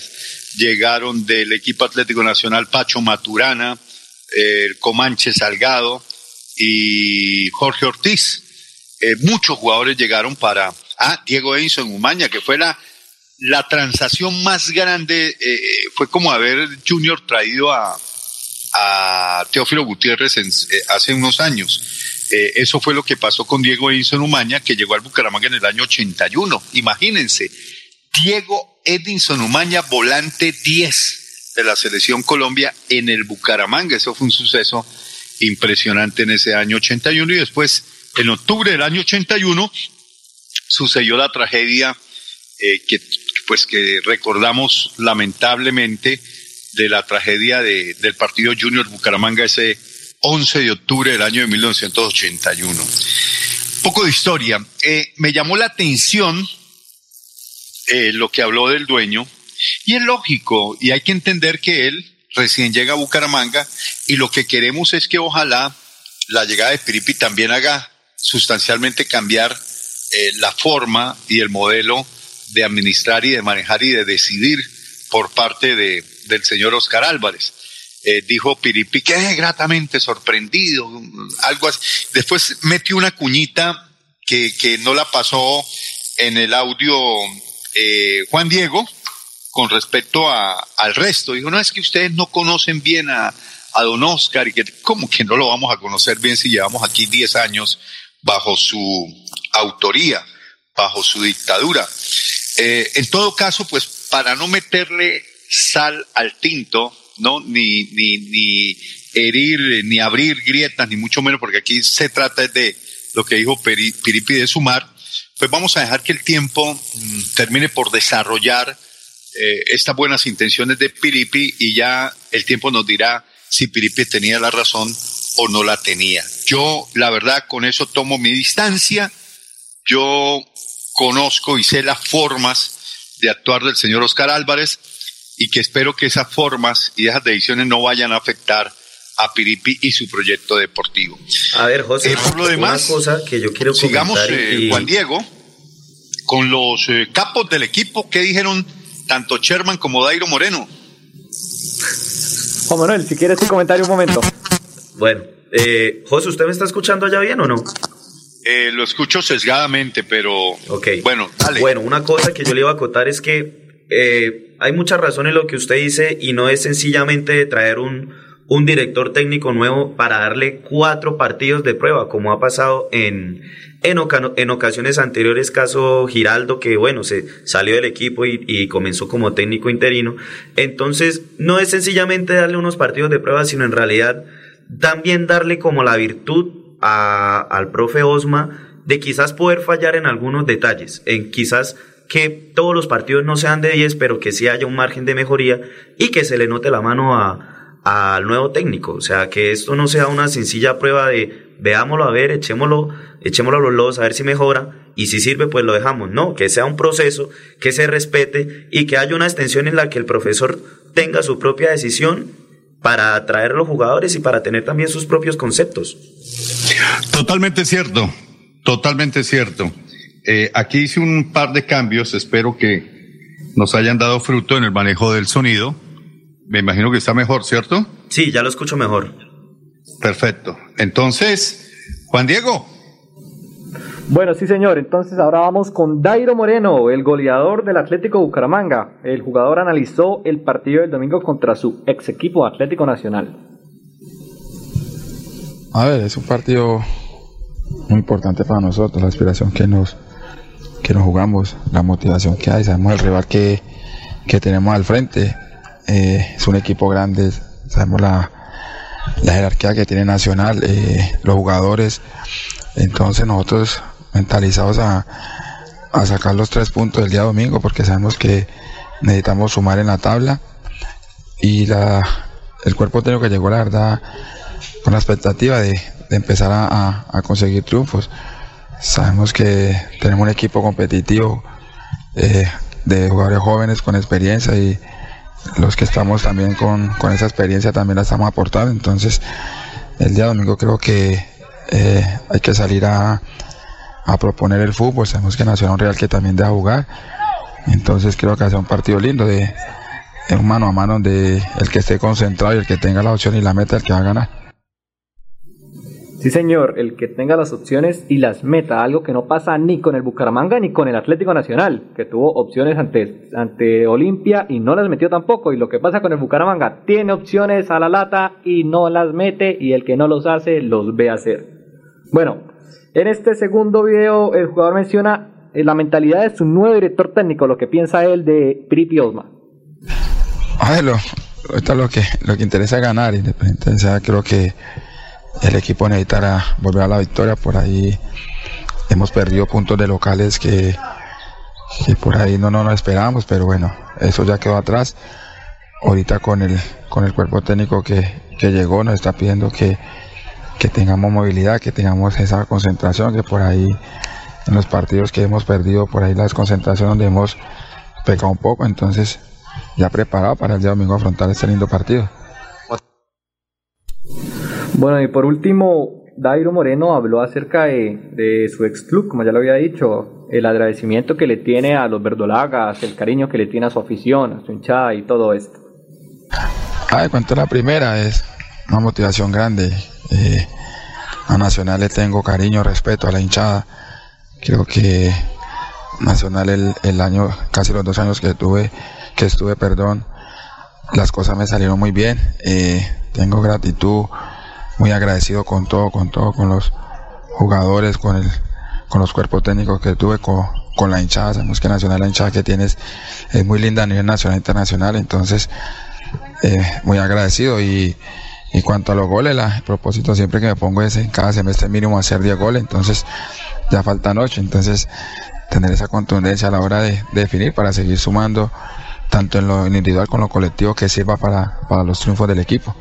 llegaron del equipo Atlético Nacional Pacho Maturana, el Comanche Salgado y Jorge Ortiz. Eh, muchos jugadores llegaron para... Ah, Diego Edison Umaña, que fue la, la transacción más grande, eh, fue como haber Junior traído a, Teófilo Gutiérrez en- eh, hace unos años. Eh, eso fue lo que pasó con Diego Edinson Umaña, que llegó al Bucaramanga en el año 81. Imagínense, Diego Edinson Umaña, volante 10 de la selección Colombia en el Bucaramanga. Eso fue un suceso impresionante en ese año 81 y después, en octubre del año 81, sucedió la tragedia que, pues, que recordamos lamentablemente de la tragedia de, del partido Junior Bucaramanga ese 11 de octubre del año de 1981. Un poco de historia. Eh, me llamó la atención eh, lo que habló del dueño y es lógico y hay que entender que él recién llega a Bucaramanga y lo que queremos es que ojalá la llegada de Piripi también haga sustancialmente cambiar eh, la forma y el modelo de administrar y de manejar y de decidir por parte de, del señor Oscar Álvarez. Eh, dijo Piripi que es gratamente sorprendido, algo así. Después metió una cuñita que, que no la pasó en el audio eh, Juan Diego con respecto a, al resto. Dijo, no es que ustedes no conocen bien a, a don Oscar y que, ¿cómo que no lo vamos a conocer bien si llevamos aquí 10 años bajo su autoría, bajo su dictadura? Eh, en todo caso, pues para no meterle sal al tinto, ¿no? Ni, ni, ni herir, ni abrir grietas, ni mucho menos, porque aquí se trata de lo que dijo Piripi de sumar, pues vamos a dejar que el tiempo mm, termine por desarrollar eh, estas buenas intenciones de Piripi y ya el tiempo nos dirá si Piripi tenía la razón o no la tenía. Yo, la verdad, con eso tomo mi distancia. Yo conozco y sé las formas de actuar del señor Oscar Álvarez y que espero que esas formas y esas decisiones no vayan a afectar a Piripi y su proyecto deportivo. A ver, José, Eh, por lo demás, una cosa que yo quiero Sigamos, comentar eh, y- Juan Diego, con los eh, capos del equipo que dijeron tanto Sherman como Dairo Moreno. Juan Manuel, si quieres un comentario un momento. Bueno, eh, José, ¿usted me está escuchando allá bien o no? Eh, lo escucho sesgadamente, pero bueno, dale. Bueno, una cosa que yo le iba a acotar es que eh, hay mucha razón en lo que usted dice y no es sencillamente traer un, un director técnico nuevo para darle cuatro partidos de prueba, como ha pasado en, en, oca- en ocasiones anteriores, caso Giraldo, que bueno, se salió del equipo y, y comenzó como técnico interino. Entonces, no es sencillamente darle unos partidos de prueba, sino en realidad también darle como la virtud a- al profe Osma de quizás poder fallar en algunos detalles, en quizás que todos los partidos no sean de 10, pero que sí haya un margen de mejoría y que se le note la mano a, al nuevo técnico. O sea, que esto no sea una sencilla prueba de veámoslo a ver, echémoslo, echémoslo a los lobos a ver si mejora y si sirve pues lo dejamos. No, que sea un proceso, que se respete y que haya una extensión en la que el profesor tenga su propia decisión para atraer a los jugadores y para tener también sus propios conceptos. Totalmente cierto, totalmente cierto. Eh, aquí hice un par de cambios, espero que nos hayan dado fruto en el manejo del sonido. Me imagino que está mejor, ¿cierto? Sí, ya lo escucho mejor. Perfecto. Entonces, Juan Diego. Bueno, sí señor, entonces ahora vamos con Dairo Moreno, el goleador del Atlético Bucaramanga. El jugador analizó el partido del domingo contra su ex equipo Atlético Nacional. A ver, es un partido muy importante para nosotros, la aspiración que nos, que nos jugamos, la motivación que hay, sabemos el rival que, que tenemos al frente. Eh, es un equipo grande, sabemos la, la jerarquía que tiene Nacional, eh, los jugadores. Entonces nosotros mentalizados a, a sacar los tres puntos del día domingo porque sabemos que necesitamos sumar en la tabla y la, el cuerpo técnico que llegó la verdad con la expectativa de, de empezar a, a- conseguir triunfos. Sabemos que tenemos un equipo competitivo eh, de jugadores jóvenes con experiencia y los que estamos también con, con esa experiencia también la estamos aportando. Entonces, el día domingo creo que eh, hay que salir a, a proponer el fútbol. Sabemos que Nacional un Real que también deja jugar. Entonces creo que ser un partido lindo de, de un mano a mano donde el que esté concentrado y el que tenga la opción y la meta el que va a ganar. Sí señor, el que tenga las opciones y las meta, algo que no pasa ni con el Bucaramanga ni con el Atlético Nacional, que tuvo opciones ante, ante Olimpia y no las metió tampoco. Y lo que pasa con el Bucaramanga, tiene opciones a la lata y no las mete y el que no los hace los ve hacer. Bueno, en este segundo video el jugador menciona eh, la mentalidad de su nuevo director técnico, lo que piensa él de Piripi Osma. A ver, lo, ahorita lo que, lo que interesa es ganar, independiente. O sea, creo que el equipo necesitará volver a la victoria. Por ahí hemos perdido puntos de locales que, que por ahí no, no nos esperábamos, pero bueno, eso ya quedó atrás. Ahorita con el, con el cuerpo técnico que, que llegó nos está pidiendo que, que tengamos movilidad, que tengamos esa concentración, que por ahí en los partidos que hemos perdido, por ahí la desconcentración donde hemos pecado un poco, entonces ya preparado para el día domingo afrontar este lindo partido. Bueno, y por último, Dairo Moreno habló acerca de, de su ex club, como ya lo había dicho, el agradecimiento que le tiene a los verdolagas, el cariño que le tiene a su afición, a su hinchada y todo esto. Ah, de cuanto a la primera, es una motivación grande. Eh, a Nacional le tengo cariño, respeto a la hinchada. Creo que Nacional el, el año, casi los dos años que tuve, que estuve, perdón, las cosas me salieron muy bien. Eh, tengo gratitud, muy agradecido con todo, con todo, con los jugadores, con el, con los cuerpos técnicos que tuve, con, con la hinchada. Sabemos que Nacional, la hinchada que tienes es muy linda a nivel nacional e internacional, entonces eh, muy agradecido y en cuanto a los goles, la, el propósito siempre que me pongo es en cada semestre mínimo hacer 10 goles, entonces ya faltan 8, entonces tener esa contundencia a la hora de, de definir para seguir sumando tanto en lo individual como en lo colectivo que sirva para, para los triunfos del equipo.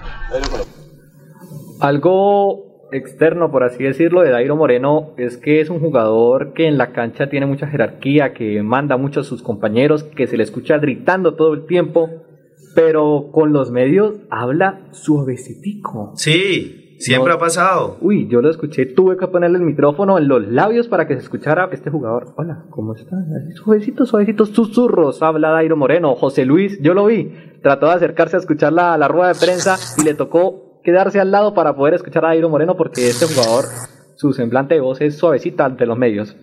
Algo externo, por así decirlo, de Dairo Moreno es que es un jugador que en la cancha tiene mucha jerarquía, que manda mucho a sus compañeros, que se le escucha gritando todo el tiempo, pero con los medios habla suavecitico. Sí, siempre ha pasado. Uy, yo lo escuché, tuve que ponerle el micrófono en los labios para que se escuchara este jugador. Hola, ¿cómo estás? Suavecitos, suavecitos, susurros, habla Dairo Moreno. José Luis, yo lo vi, trató de acercarse a escuchar la, la rueda de prensa y le tocó quedarse al lado para poder escuchar a Dairo Moreno porque este jugador, su semblante de voz es suavecita ante los medios.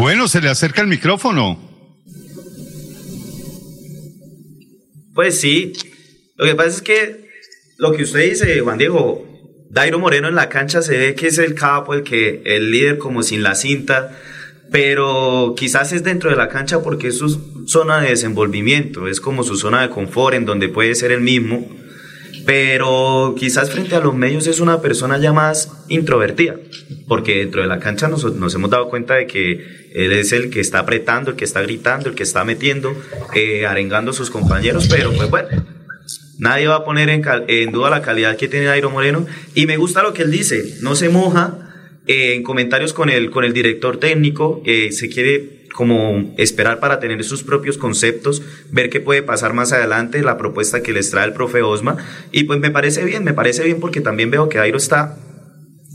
Bueno, se le acerca el micrófono. Pues sí. Lo que pasa es que lo que usted dice, Juan Diego, Dairo Moreno en la cancha se ve que es el capo, el que el líder como sin la cinta, pero quizás es dentro de la cancha porque es su zona de desenvolvimiento, es como su zona de confort en donde puede ser el mismo, pero quizás frente a los medios es una persona ya más introvertida, porque dentro de la cancha nos, nos hemos dado cuenta de que él es el que está apretando, el que está gritando, el que está metiendo, eh, arengando a sus compañeros, pero pues bueno, nadie va a poner en, duda la calidad que tiene Dairo Moreno. Y me gusta lo que él dice, no se moja eh, en comentarios con el, con el director técnico, eh, se quiere como esperar para tener sus propios conceptos, ver qué puede pasar más adelante, la propuesta que les trae el profe Osma. Y pues me parece bien, me parece bien porque también veo que Dairo está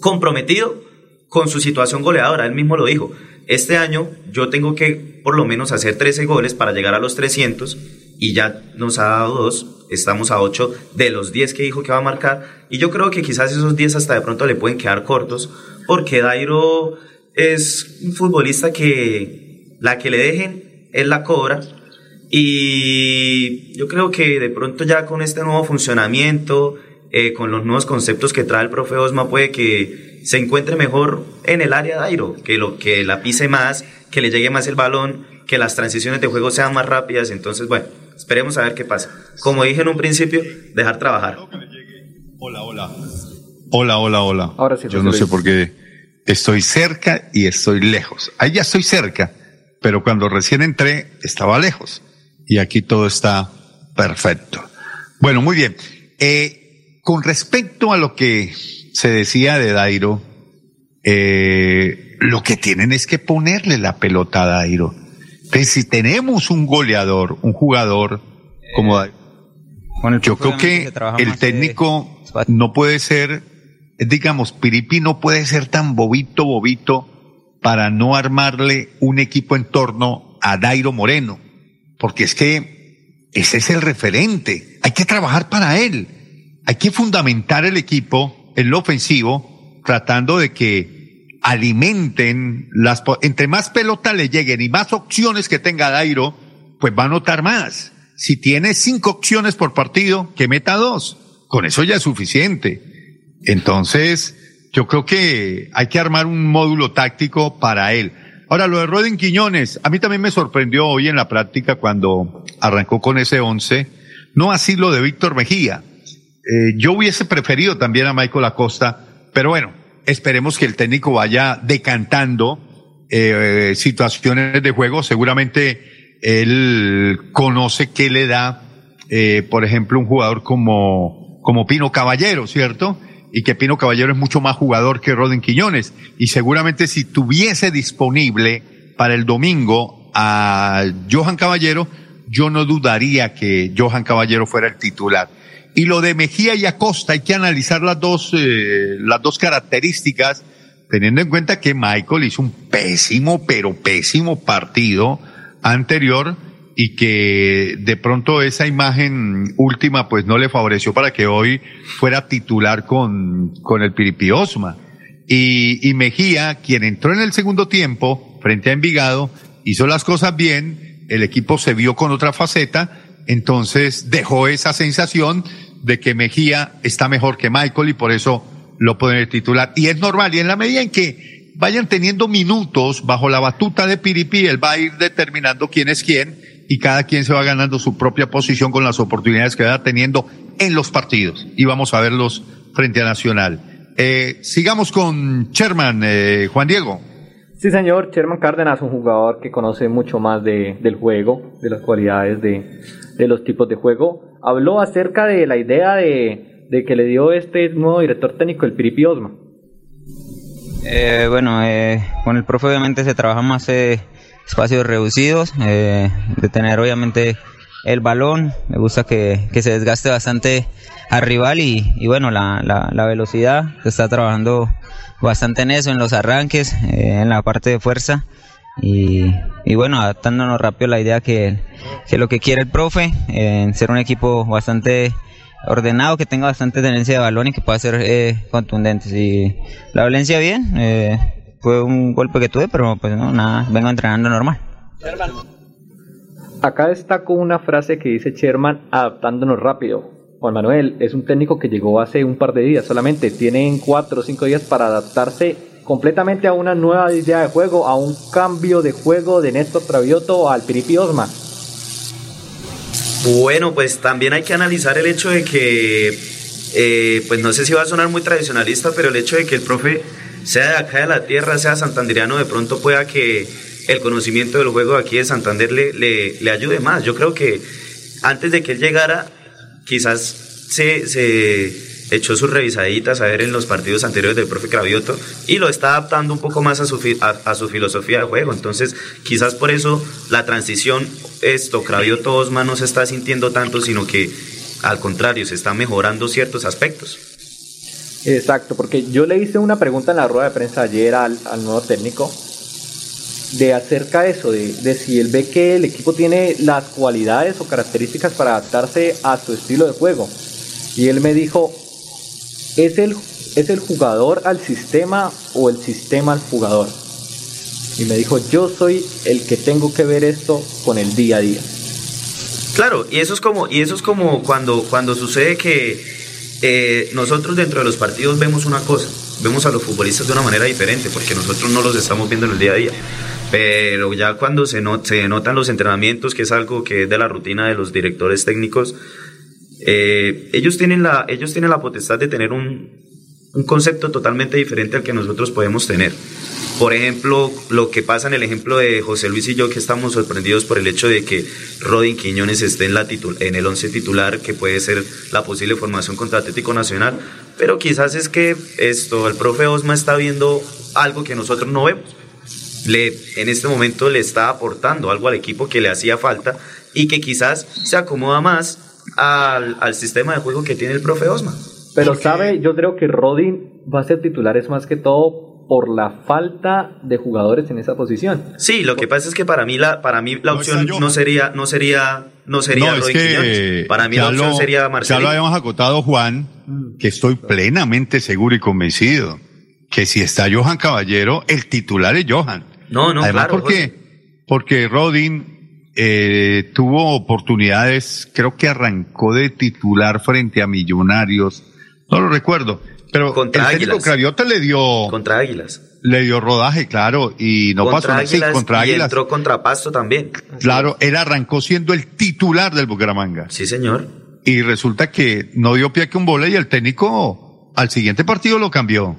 comprometido con su situación goleadora, él mismo lo dijo. Este año yo tengo que por lo menos hacer 13 goles para llegar a los 300 y ya nos ha dado dos, estamos a 8 de los 10 que dijo que va a marcar y yo creo que quizás esos 10 hasta de pronto le pueden quedar cortos porque Dairo es un futbolista que la que le dejen él la cobra y yo creo que de pronto ya con este nuevo funcionamiento, eh, con los nuevos conceptos que trae el profe Osma, puede que se encuentre mejor en el área de Dairo, que, lo, que la pise más, que le llegue más el balón, que las transiciones de juego sean más rápidas. Entonces, bueno, esperemos a ver qué pasa. Como dije en un principio, dejar trabajar. Hola, hola. Hola, hola, hola. Ahora sí, Yo no sé por qué estoy cerca y estoy lejos. Ahí ya estoy cerca, pero cuando recién entré estaba lejos. Y aquí todo está perfecto. Bueno, muy bien. Eh, con respecto a lo que se decía de Dairo, eh, lo que tienen es que ponerle la pelota a Dairo. Entonces, si tenemos un goleador, un jugador como Dairo, yo creo que el técnico no puede ser, digamos, Piripi no puede ser tan bobito, bobito para no armarle un equipo en torno a Dairo Moreno, porque es que ese es el referente. Hay que trabajar para él. Hay que fundamentar el equipo en lo ofensivo, tratando de que alimenten las, entre más pelota le lleguen y más opciones que tenga Dairo, pues va a notar más. Si tiene cinco opciones por partido, que meta dos. Con eso ya es suficiente. Entonces, yo creo que hay que armar un módulo táctico para él. Ahora, lo de Rodin Quiñones, a mí también me sorprendió hoy en la práctica cuando arrancó con ese once. No así lo de Víctor Mejía. Eh, yo hubiese preferido también a Michael Acosta, pero bueno, esperemos que el técnico vaya decantando eh, situaciones de juego. Seguramente él conoce qué le da, eh, por ejemplo, un jugador como, como Pino Caballero, ¿cierto? Y que Pino Caballero es mucho más jugador que Rodin Quiñones. Y seguramente si tuviese disponible para el domingo a Johan Caballero, yo no dudaría que Johan Caballero fuera el titular. Y lo de Mejía y Acosta, hay que analizar las dos, eh, las dos características, teniendo en cuenta que Michael hizo un pésimo, pero pésimo partido anterior y que de pronto esa imagen última pues no le favoreció para que hoy fuera titular con, con el Piripi Osma. Y, y Mejía, quien entró en el segundo tiempo frente a Envigado, hizo las cosas bien, el equipo se vio con otra faceta, entonces dejó esa sensación de que Mejía está mejor que Michael y por eso lo pueden titular. Y es normal, y en la medida en que vayan teniendo minutos bajo la batuta de Piripi, él va a ir determinando quién es quién y cada quien se va ganando su propia posición con las oportunidades que va teniendo en los partidos. Y vamos a verlos frente a Nacional. Eh, sigamos con Sherman, eh, Juan Diego. Sí, señor, Sherman Cárdenas, un jugador que conoce mucho más de, del juego, de las cualidades de, de los tipos de juego. Habló acerca de la idea de, de que le dio este nuevo director técnico, el Piripi Osma. Eh, bueno, eh, con el profe obviamente se trabaja más eh, espacios reducidos, eh, de tener obviamente el balón, me gusta que, que se desgaste bastante al rival y, y bueno, la, la, la velocidad, se está trabajando bastante en eso, en los arranques, eh, en la parte de fuerza y, y bueno, adaptándonos rápido a la idea que, que lo que quiere el profe, en ser un equipo bastante ordenado, que tenga bastante tenencia de balón y que pueda ser eh, contundente. Y la violencia bien, eh, fue un golpe que tuve, pero pues no, nada, vengo entrenando normal. Acá destaco una frase que dice Sherman, adaptándonos rápido. Juan Manuel es un técnico que llegó hace un par de días solamente. Tienen cuatro o cinco días para adaptarse completamente a una nueva idea de juego, a un cambio de juego de Néstor Travioto al Piripi Osma. Bueno, pues también hay que analizar el hecho de que, eh, pues no sé si va a sonar muy tradicionalista, pero el hecho de que el profe sea de acá de la tierra, sea santanderiano, de pronto pueda que el conocimiento del juego aquí de Santander le, le, le ayude más. Yo creo que antes de que él llegara, quizás se, se echó sus revisaditas a ver en los partidos anteriores del profe Cravioto y lo está adaptando un poco más a su, a, a su filosofía de juego. Entonces, quizás por eso la transición, esto, Cravioto Osma no se está sintiendo tanto, sino que al contrario, se están mejorando ciertos aspectos. Exacto, porque yo le hice una pregunta en la rueda de prensa ayer al, al nuevo técnico de acerca de eso, de, de si él ve que el equipo tiene las cualidades o características para adaptarse a su estilo de juego. Y él me dijo, ¿es el, ¿es el jugador al sistema o el sistema al jugador? Y me dijo, yo soy el que tengo que ver esto con el día a día. Claro, y eso es como, y eso es como cuando, cuando sucede que eh, nosotros dentro de los partidos vemos una cosa, vemos a los futbolistas de una manera diferente, porque nosotros no los estamos viendo en el día a día. Pero ya cuando se, not- notan los entrenamientos, que es algo que es de la rutina de los directores técnicos, eh, ellos, tienen la, ellos tienen la potestad de tener un, un concepto totalmente diferente al que nosotros podemos tener. Por ejemplo, lo que pasa en el ejemplo de José Luis y yo, que estamos sorprendidos por el hecho de que Rodin Quiñones esté en, la en el 11 titular, que puede ser la posible formación contra Atlético Nacional, pero quizás es que esto, el profe Osma está viendo algo que nosotros no vemos. Le, en este momento le está aportando algo al equipo que le hacía falta y que quizás se acomoda más al, al sistema de juego que tiene el profe Osma. Pero sabe, yo creo que Rodin va a ser titular es más que todo por la falta de jugadores en esa posición. Sí, lo que pasa es que para mí la, para mí la No opción no sería, no sería, no sería No, es Rodin que Quiñones. Para mí ya la opción lo- sería Ya lo Marcelo. habíamos acotado, Juan, que estoy plenamente seguro y convencido que si está Johan Caballero, el titular es Johan. No, no, Además, claro, ¿por qué? Porque Rodin eh, tuvo oportunidades, creo que arrancó de titular frente a Millonarios, no lo recuerdo, pero Contra el técnico Águilas. Craviota le dio Contra Águilas. le dio rodaje, claro, y no contra pasó nada. Sí, Águilas contra y Águilas. entró contra Pasto también. Claro, él arrancó siendo el titular del Bucaramanga. Sí, señor. y resulta que no dio pie que un vole y el técnico al siguiente partido lo cambió.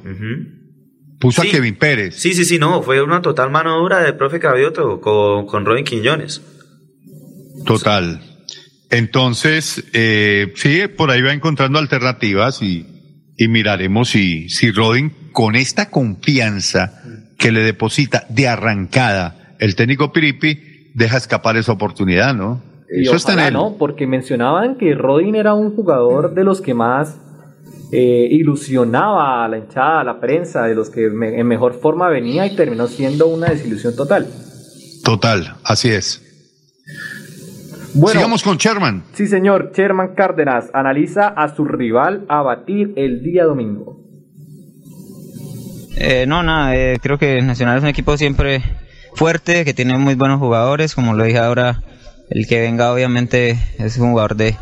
Puso Sí. a Kevin Pérez. Sí, sí, sí, no, fue una total mano dura del profe Cravioto con, con Robin Quiñones. Total. Entonces, eh, sí, por ahí va encontrando alternativas y, y miraremos si, si Rodin, con esta confianza que le deposita de arrancada el técnico Piripi, deja escapar esa oportunidad, ¿no? Y Eso está en. ¿no? Porque mencionaban que Rodin era un jugador de los que más eh, ilusionaba a la hinchada, a la prensa, de los que me- en mejor forma venía y terminó siendo una desilusión total. Total, así es. Bueno, Sigamos con Sherman. Sí, señor. Sherman Cárdenas analiza a su rival a batir el día domingo. Eh, no, nada, eh, creo que Nacional es un equipo siempre fuerte, que tiene muy buenos jugadores, como lo dije ahora, el que venga obviamente es un jugador de,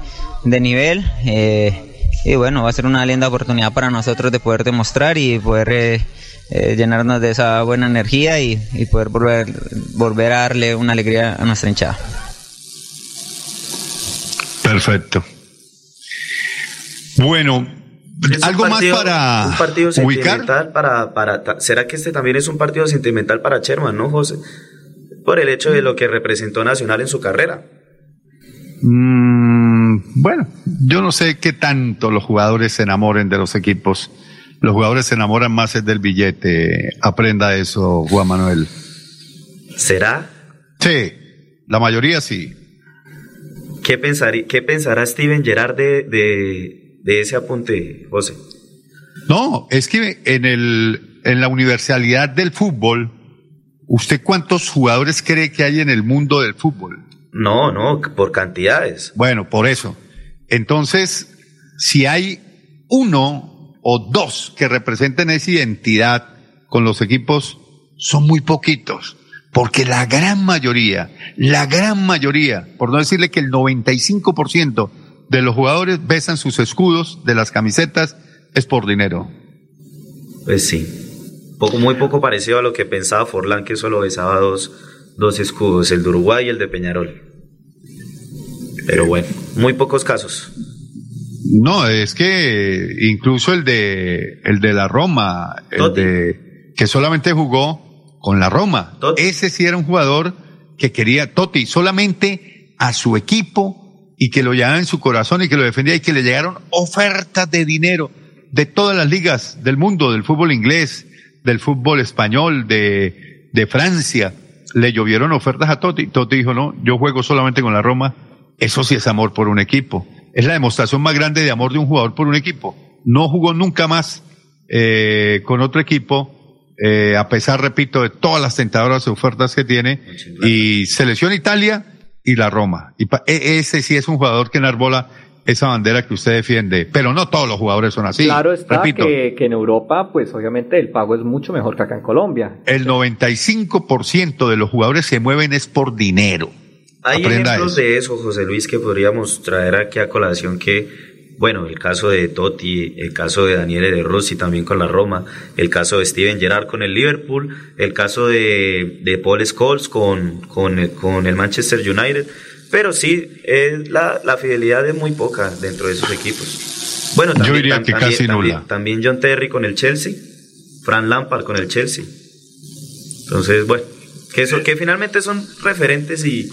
de nivel, eh, y bueno, va a ser una linda oportunidad para nosotros de poder demostrar y poder eh, eh, llenarnos de esa buena energía y, y poder volver, volver a darle una alegría a nuestra hinchada. Perfecto. Bueno, Es algo partido- más para un partido ubicar. sentimental para, para será que este también es un partido sentimental para Sherman no José por el hecho de lo que representó Nacional en su carrera Mm, bueno, yo no sé qué tanto los jugadores se enamoren de los equipos. Los jugadores se enamoran más es del billete. Aprenda eso, Juan Manuel. será Sí, la mayoría sí. Qué pensarí- qué pensará Steven Gerrard de, de, de ese apunte José No, es que en el en la universalidad del fútbol, ¿usted cuántos jugadores cree que hay en el mundo del fútbol? no no por cantidades Bueno, por eso. Entonces, si hay uno o dos que representen esa identidad con los equipos, son muy poquitos. Porque la gran mayoría, la gran mayoría, por no decirle que el 95% de los jugadores besan sus escudos de las camisetas, es por dinero. pues sí. Poco muy poco parecido a lo que pensaba Forlán que solo besaba dos dos escudos el de Uruguay y el de Peñarol. Pero bueno muy pocos casos. No, es que incluso el de el de la Roma, el de que solamente jugó con la Roma. Ese sí era un jugador que quería Totti solamente a su equipo y que lo llevaba en su corazón y que lo defendía y que le llegaron ofertas de dinero de todas las ligas del mundo, del fútbol inglés, del fútbol español, de, de Francia. Le llovieron ofertas a Totti. Totti dijo, no, yo juego solamente con la Roma. Eso sí es amor por un equipo. Es la demostración más grande de amor de un jugador por un equipo. No jugó nunca más eh, con otro equipo, eh, a pesar, repito, de todas las tentadoras ofertas que tiene. Y selección Italia y la Roma. Y pa- e- ese sí es un jugador que enarbola esa bandera que usted defiende. Pero no todos los jugadores son así. claro está repito, que, que en Europa, pues obviamente el pago es mucho mejor que acá en Colombia. el 95% de los jugadores se mueven es por dinero. Hay Aprenda ejemplos eso. de eso, José Luis, que podríamos traer aquí a colación que, bueno, el caso de Totti, el caso de Daniele De Rossi también con la Roma, el caso de Steven Gerrard con el Liverpool, el caso de, de Paul Scholes con, con, el, con el Manchester United, pero sí, es la, la fidelidad es muy poca dentro de esos equipos. Bueno, Yo también, diría tam- que también- casi también- nula. También John Terry con el Chelsea, Fran Lampard con el Chelsea. Entonces, bueno, que, eso, que finalmente son referentes y,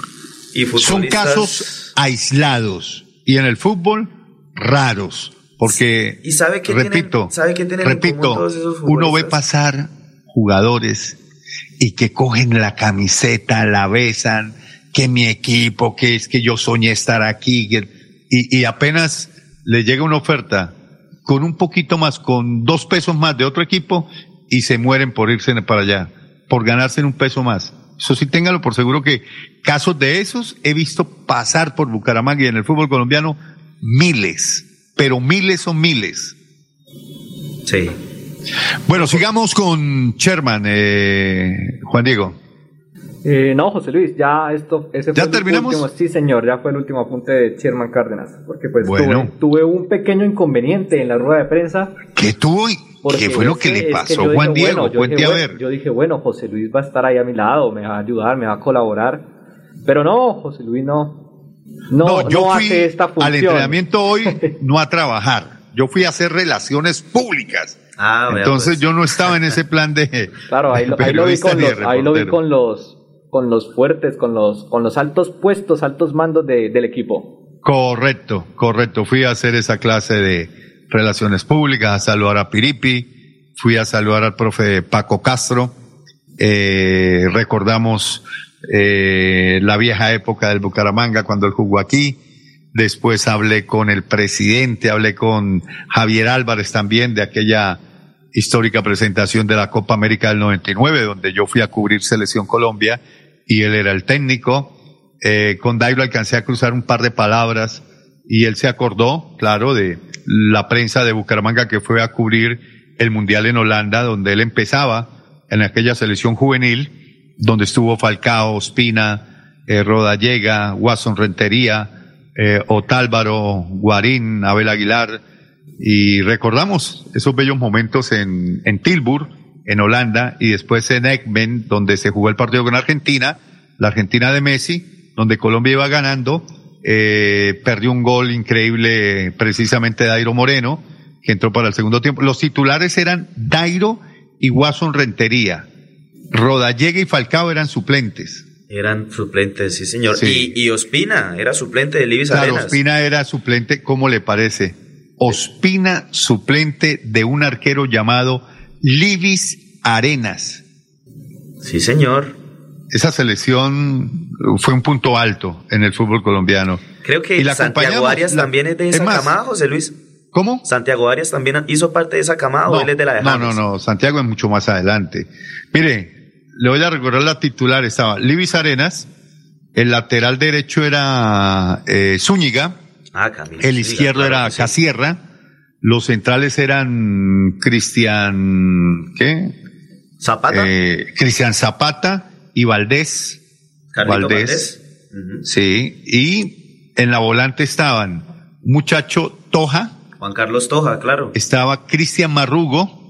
y Son futbolistas. casos aislados y en el fútbol raros. Porque, ¿Y sabe qué repito, tienen, sabe qué tienen en repito, todos esos uno ve pasar jugadores y que cogen la camiseta, la besan, que mi equipo, que es que yo soñé estar aquí, y apenas le llega una oferta con un poquito más, con dos pesos más de otro equipo y se mueren por irse para allá, por ganarse un peso más. Eso sí, téngalo por seguro que casos de esos he visto pasar por Bucaramanga y en el fútbol colombiano miles, pero miles son miles. Sí. Bueno, sigamos con Sherman, eh, Juan Diego. Eh, no, José Luis, ya esto, ese fue ¿Ya el terminamos? último, sí señor, ya fue el último apunte de Sherman Cárdenas, porque pues Bueno. tuve, tuve un pequeño inconveniente en la rueda de prensa. ¿Qué tuvo? porque ¿Qué fue lo que le pasó, yo dije, Juan Diego? bueno, yo Cuente dije, a bueno, ver. Yo dije, bueno, José Luis va a estar ahí a mi lado, me va a ayudar, me va a colaborar. Pero no, José Luis no. No, yo no fui hace esta función. al entrenamiento hoy no a trabajar. Yo fui a hacer relaciones públicas. Ah, Entonces pues. yo no estaba en ese plan de. Claro, ahí lo, de ahí lo vi con los, ahí lo vi con los, con los fuertes, con los, con los altos puestos, altos mandos de- del equipo. Correcto, correcto. Fui a hacer esa clase de relaciones públicas, a saludar a Piripi, fui a saludar al profe Paco Castro. Eh, recordamos eh, la vieja época del Bucaramanga cuando él jugó aquí. Después hablé con el presidente, hablé con Javier Álvarez también de aquella histórica presentación de la Copa América del 99, donde yo fui a cubrir Selección Colombia y él era el técnico. Eh, con Dairo alcancé a cruzar un par de palabras y él se acordó, claro, de la prensa de Bucaramanga que fue a cubrir el Mundial en Holanda, donde él empezaba en aquella selección juvenil, donde estuvo Falcao, Ospina, eh, Rodallega, Watson Rentería, eh, Otálvaro, Guarín, Abel Aguilar, y recordamos esos bellos momentos en, en Tilburg, en Holanda, y después en Ekmen, donde se jugó el partido con Argentina, la Argentina de Messi, donde Colombia iba ganando, eh, perdió un gol increíble precisamente Dairo Moreno, que entró para el segundo tiempo. Los titulares eran Dairo y Watson Rentería. Rodallega y Falcao eran suplentes. Eran suplentes, sí, señor. Sí. Y, y Ospina era suplente de Libis Claro, Arenas. Ospina era suplente, ¿cómo le parece? Ospina, suplente de un arquero llamado Libis Arenas. Sí, señor. Esa selección fue un punto alto en el fútbol colombiano. Creo que Y la Santiago Arias la- también es de es esa más, camada, José Luis. ¿Cómo? Santiago Arias también hizo parte de esa camada o él es de la de no, no, no, Santiago es mucho más adelante. Mire, le voy a recordar la titular, estaba Libis Arenas, el lateral derecho era eh, Zúñiga, Ah, Camilo. el izquierdo claro era sí. Casierra, los centrales eran Cristian, ¿qué? Zapata. Eh, Cristian Zapata y Valdés. Carlito Valdés. Sí, y en la volante estaban muchacho Toja, Juan Carlos Toja, claro. estaba Cristian Marrugo,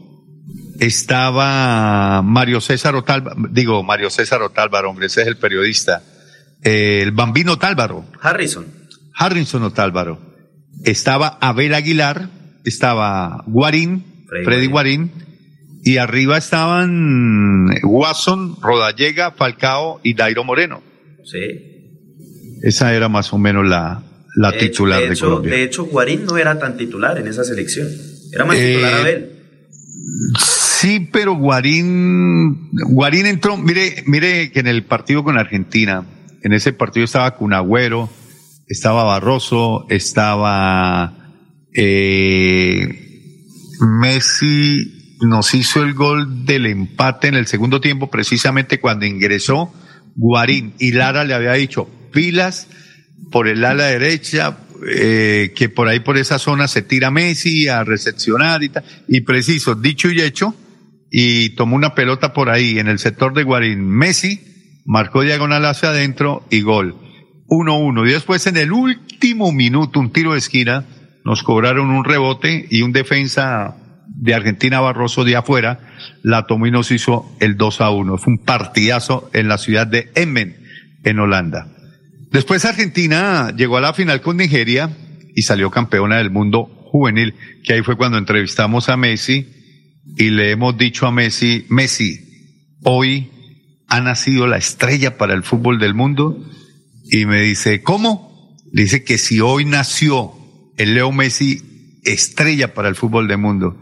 estaba Mario César Otálvaro, digo Mario César Otálvaro, hombre, ese es el periodista, eh, el bambino Otálvaro, Harrison. Harrison Otálvaro, estaba Abel Aguilar, estaba Guarín, Freddy Freddy, Guarín, y arriba estaban Watson, Rodallega, Falcao y Dairo Moreno. Sí. Esa era más o menos la, la De titular hecho, de, Colombia. De hecho, Guarín no era tan titular en esa selección. Era más Eh, titular Abel. Sí, pero Guarín, Guarín entró, mire, mire que en el partido con Argentina, en ese partido estaba Cunagüero, estaba Barroso, estaba eh, Messi, nos hizo el gol del empate en el segundo tiempo, precisamente cuando ingresó Guarín y Lara le había dicho, pilas por el ala derecha, eh, que por ahí por esa zona se tira Messi a recepcionar y tal. Y preciso, dicho y hecho, y tomó una pelota por ahí en el sector de Guarín. Messi marcó diagonal hacia adentro y gol. 1-1. Y después en el último minuto, un tiro de esquina, nos cobraron un rebote y un defensa de Argentina Barroso de afuera la tomó y nos hizo el 2 a 1. Fue un partidazo en la ciudad de Emmen, en Holanda. Después Argentina llegó a la final con Nigeria y salió campeona del mundo juvenil, que ahí fue cuando entrevistamos a Messi y le hemos dicho a Messi, Messi, hoy ha nacido la estrella para el fútbol del mundo. Y me dice, ¿cómo? Dice que si hoy nació el Leo Messi estrella para el fútbol del mundo.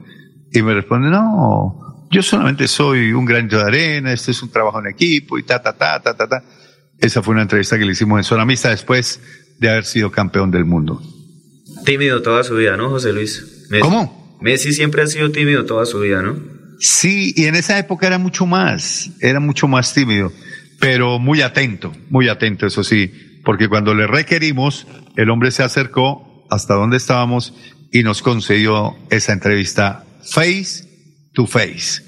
Y me responde, no, yo solamente soy un granito de arena, esto es un trabajo en equipo y ta, ta, ta, ta, ta, ta. Esa fue una entrevista que le hicimos en Zona Mixta después de haber sido campeón del mundo. Tímido toda su vida, ¿no, José Luis? Messi. ¿Cómo? Messi siempre ha sido tímido toda su vida, ¿no? Sí, y en esa época era mucho más, era mucho más tímido, pero muy atento, muy atento, eso sí, porque cuando le requerimos, el hombre se acercó hasta donde estábamos y nos concedió esa entrevista face to face.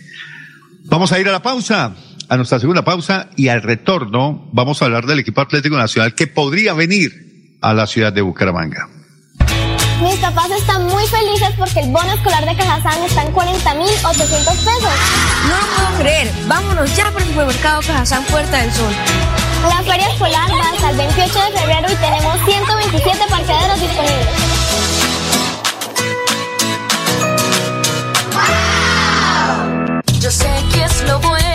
Vamos a ir a la pausa, a nuestra segunda pausa, y al retorno vamos a hablar del equipo Atlético Nacional que podría venir a la ciudad de Bucaramanga. Mis papás están muy felices porque el bono escolar de Cajazán está en 40.800 pesos. No lo puedo creer. Vámonos ya por el supermercado Cajazán Puerta del Sol. La feria escolar va hasta el el 28 de febrero y tenemos 127 parqueaderos disponibles. Yo sé que es lo bueno.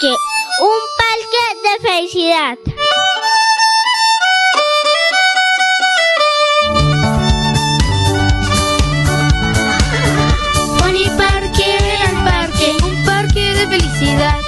Un parque de felicidad. El parque, un parque de felicidad.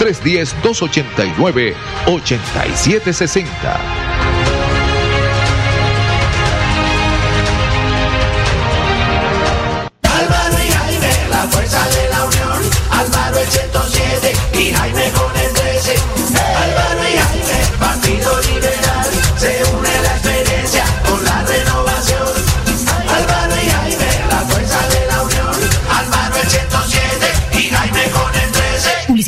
310-289-8760.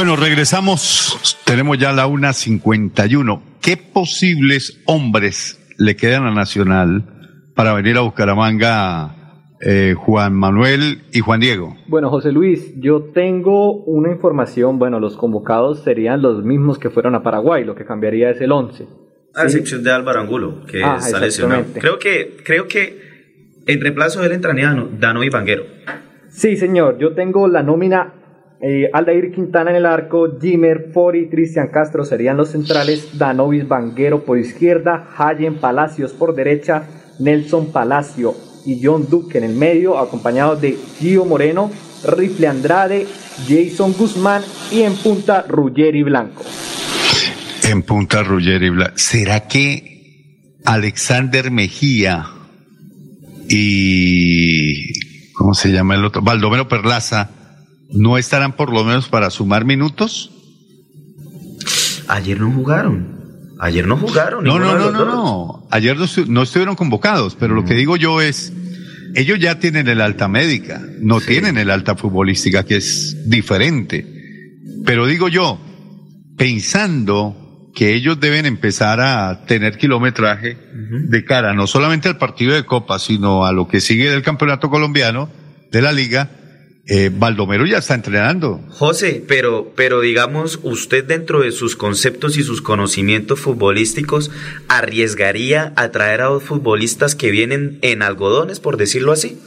Bueno, regresamos. Tenemos ya la 1.51. ¿Qué posibles hombres le quedan a Nacional para venir a Bucaramanga eh, Juan Manuel y Juan Diego? Bueno, José Luis, yo tengo una información. Bueno, los convocados serían los mismos que fueron a Paraguay. Lo que cambiaría es el 11. A excepción de Álvaro Angulo, que Ah, está lesionado. Creo que, creo que en reemplazo de él entraría Dano, Dano y Vanguero. Sí, señor. Yo tengo la nómina. Eh, Aldair Quintana en el arco, Jimmer, Fori, Cristian Castro serían los centrales, Danovis Vanguero por izquierda, Hayen Palacios por derecha, Nelson Palacio y John Duque en el medio, acompañados de Gio Moreno, Rifle Andrade, Jason Guzmán y en punta Ruggeri Blanco. En Punta Ruggeri Bla- ¿Será que Alexander Mejía y. ¿Cómo se llama el otro? Baldomero Perlaza no estarán por lo menos para sumar minutos? Ayer no jugaron. Ayer no jugaron. No, no, no, no, no. Ayer no, estu- no estuvieron convocados, pero lo que digo yo es, ellos ya tienen el alta médica, no tienen el alta futbolística, que es diferente. Pero digo yo, pensando que ellos deben empezar a tener kilometraje de cara no solamente al partido de Copa, sino a lo que sigue del campeonato colombiano, de la liga, eh, Baldomero ya está entrenando. José, pero, pero digamos, usted dentro de sus conceptos y sus conocimientos futbolísticos, ¿arriesgaría a traer a dos futbolistas que vienen en algodones, por decirlo así?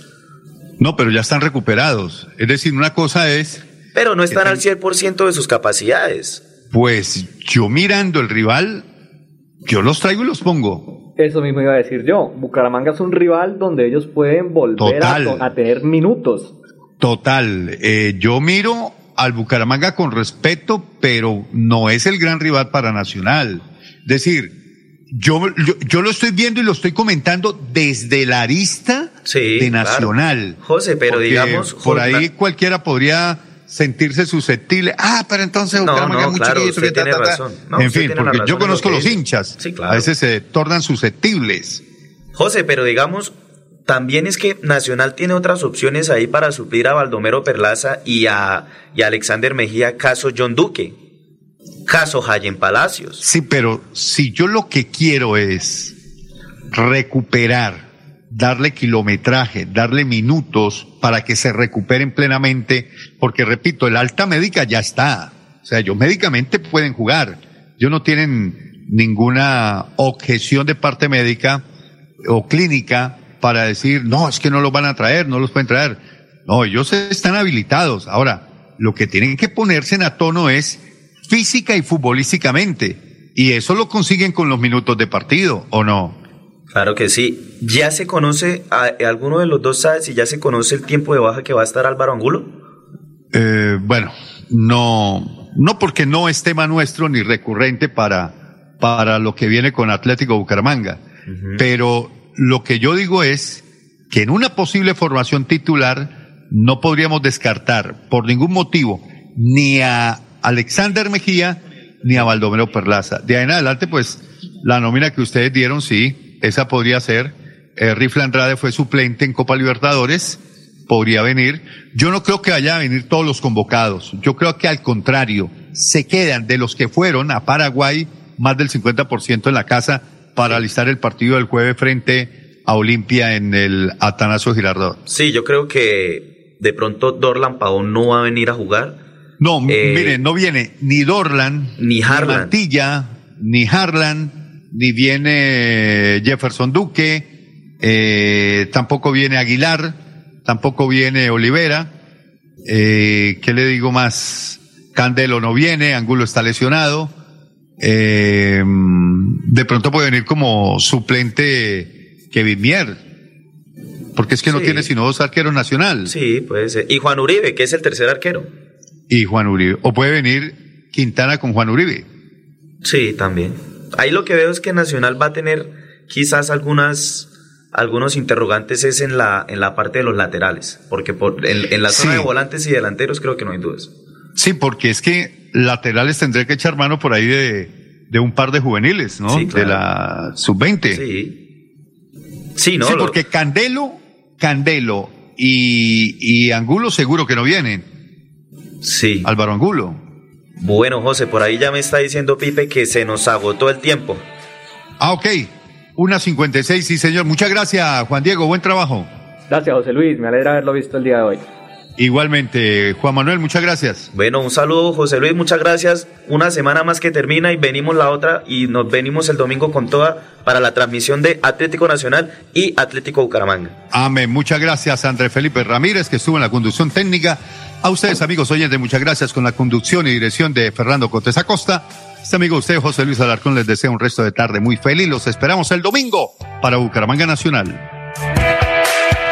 No, pero ya están recuperados. Es decir, una cosa es Pero no están al 100% de sus capacidades. Pues yo mirando el rival, yo los traigo y los pongo. Eso mismo iba a decir yo. Bucaramanga es un rival donde ellos pueden volver a, tener minutos. Total, eh, yo miro al Bucaramanga con respeto, pero no es el gran rival para Nacional. Es decir, yo, yo, yo lo estoy viendo y lo estoy comentando desde la arista Sí, de claro. Nacional. José, pero Porque digamos, Por ahí cualquiera podría sentirse susceptible. Ah, pero entonces Bucaramanga no, es muy claro, chiquito, usted que ta, tiene ta, ta. razón. No, en usted fin, porque razón yo conozco los hinchas. Sí, claro. A veces se tornan susceptibles. José, pero digamos, también es que Nacional tiene otras opciones ahí para suplir a Baldomero Perlaza y a, Alexander Mejía, caso John Duque. Caso Jayen Palacios. Sí, pero si yo lo que quiero es recuperar, darle kilometraje, darle minutos para que se recuperen plenamente, porque repito, el alta médica ya está. O sea, ellos médicamente pueden jugar. Ellos no tienen ninguna objeción de parte médica o clínica para decir, no, es que no los van a traer, no los pueden traer. No, ellos están habilitados. Ahora, lo que tienen que ponerse en a tono es física y futbolísticamente. Y eso lo consiguen con los minutos de partido, ¿o no? Claro que sí. ¿Ya se conoce, a, alguno de los dos sabe si ya se conoce el tiempo de baja que va a estar Álvaro Angulo? Eh, bueno, no, no porque no es tema nuestro ni recurrente para, para lo que viene con Atlético Bucaramanga. Pero lo que yo digo es que en una posible formación titular no podríamos descartar por ningún motivo ni a Alexander Mejía ni a Baldomero Perlaza. De ahí en adelante, pues, la nómina que ustedes dieron, sí, esa podría ser. Eh, Rifle Andrade fue suplente en Copa Libertadores, podría venir. Yo no creo que vaya a venir todos los convocados. Yo creo que al contrario, se quedan de los que fueron a Paraguay más del 50% en la casa para alistar el partido del jueves frente a Olimpia en el Atanasio Girardot. Sí, yo creo que de pronto Dorlan Pavón no va a venir a jugar. No, eh, mire, no viene ni Dorlan, ni Harlan, ni Mantilla, ni Harlan, ni viene Jefferson Duque, eh, tampoco viene Aguilar, tampoco viene Olivera. Eh, ¿Qué le digo más? Candelo no viene, Angulo está lesionado. Eh, de pronto puede venir como suplente Kevin Mier, porque es que no tiene sino dos arqueros nacional. Sí, puede ser. Y Juan Uribe, que es el tercer arquero. Y Juan Uribe. O puede venir Quintana con Juan Uribe. Sí, también. Ahí lo que veo es que Nacional va a tener quizás algunas algunos interrogantes es en la en la parte de los laterales, porque por, en, en la zona Sí. de volantes y delanteros creo que no hay dudas. Sí, porque es que laterales tendré que echar mano por ahí de, de un par de juveniles, ¿no? Sí, claro. De la sub-20. Sí. Sí, ¿no? Sí, Lo- porque Candelo, Candelo y, y Angulo seguro que no vienen. Sí. Álvaro Angulo. Bueno, José, por ahí ya me está diciendo Pipe que se nos agotó el tiempo. Ah, ok. Una 56, sí, señor. Muchas gracias, Juan Diego. Buen trabajo. Gracias, José Luis. Me alegra haberlo visto el día de hoy. Igualmente, Juan Manuel, muchas gracias. Bueno, un saludo, José Luis, muchas gracias. Una semana más que termina y venimos la otra y nos venimos el domingo con toda para la transmisión de Atlético Nacional y Atlético Bucaramanga. Amén. Muchas gracias, André Felipe Ramírez, que estuvo en la conducción técnica. A ustedes, amigos oyentes, muchas gracias con la conducción y dirección de Fernando Cortés Acosta. Este amigo usted, José Luis Alarcón, les desea un resto de tarde muy feliz. Los esperamos el domingo para Bucaramanga Nacional.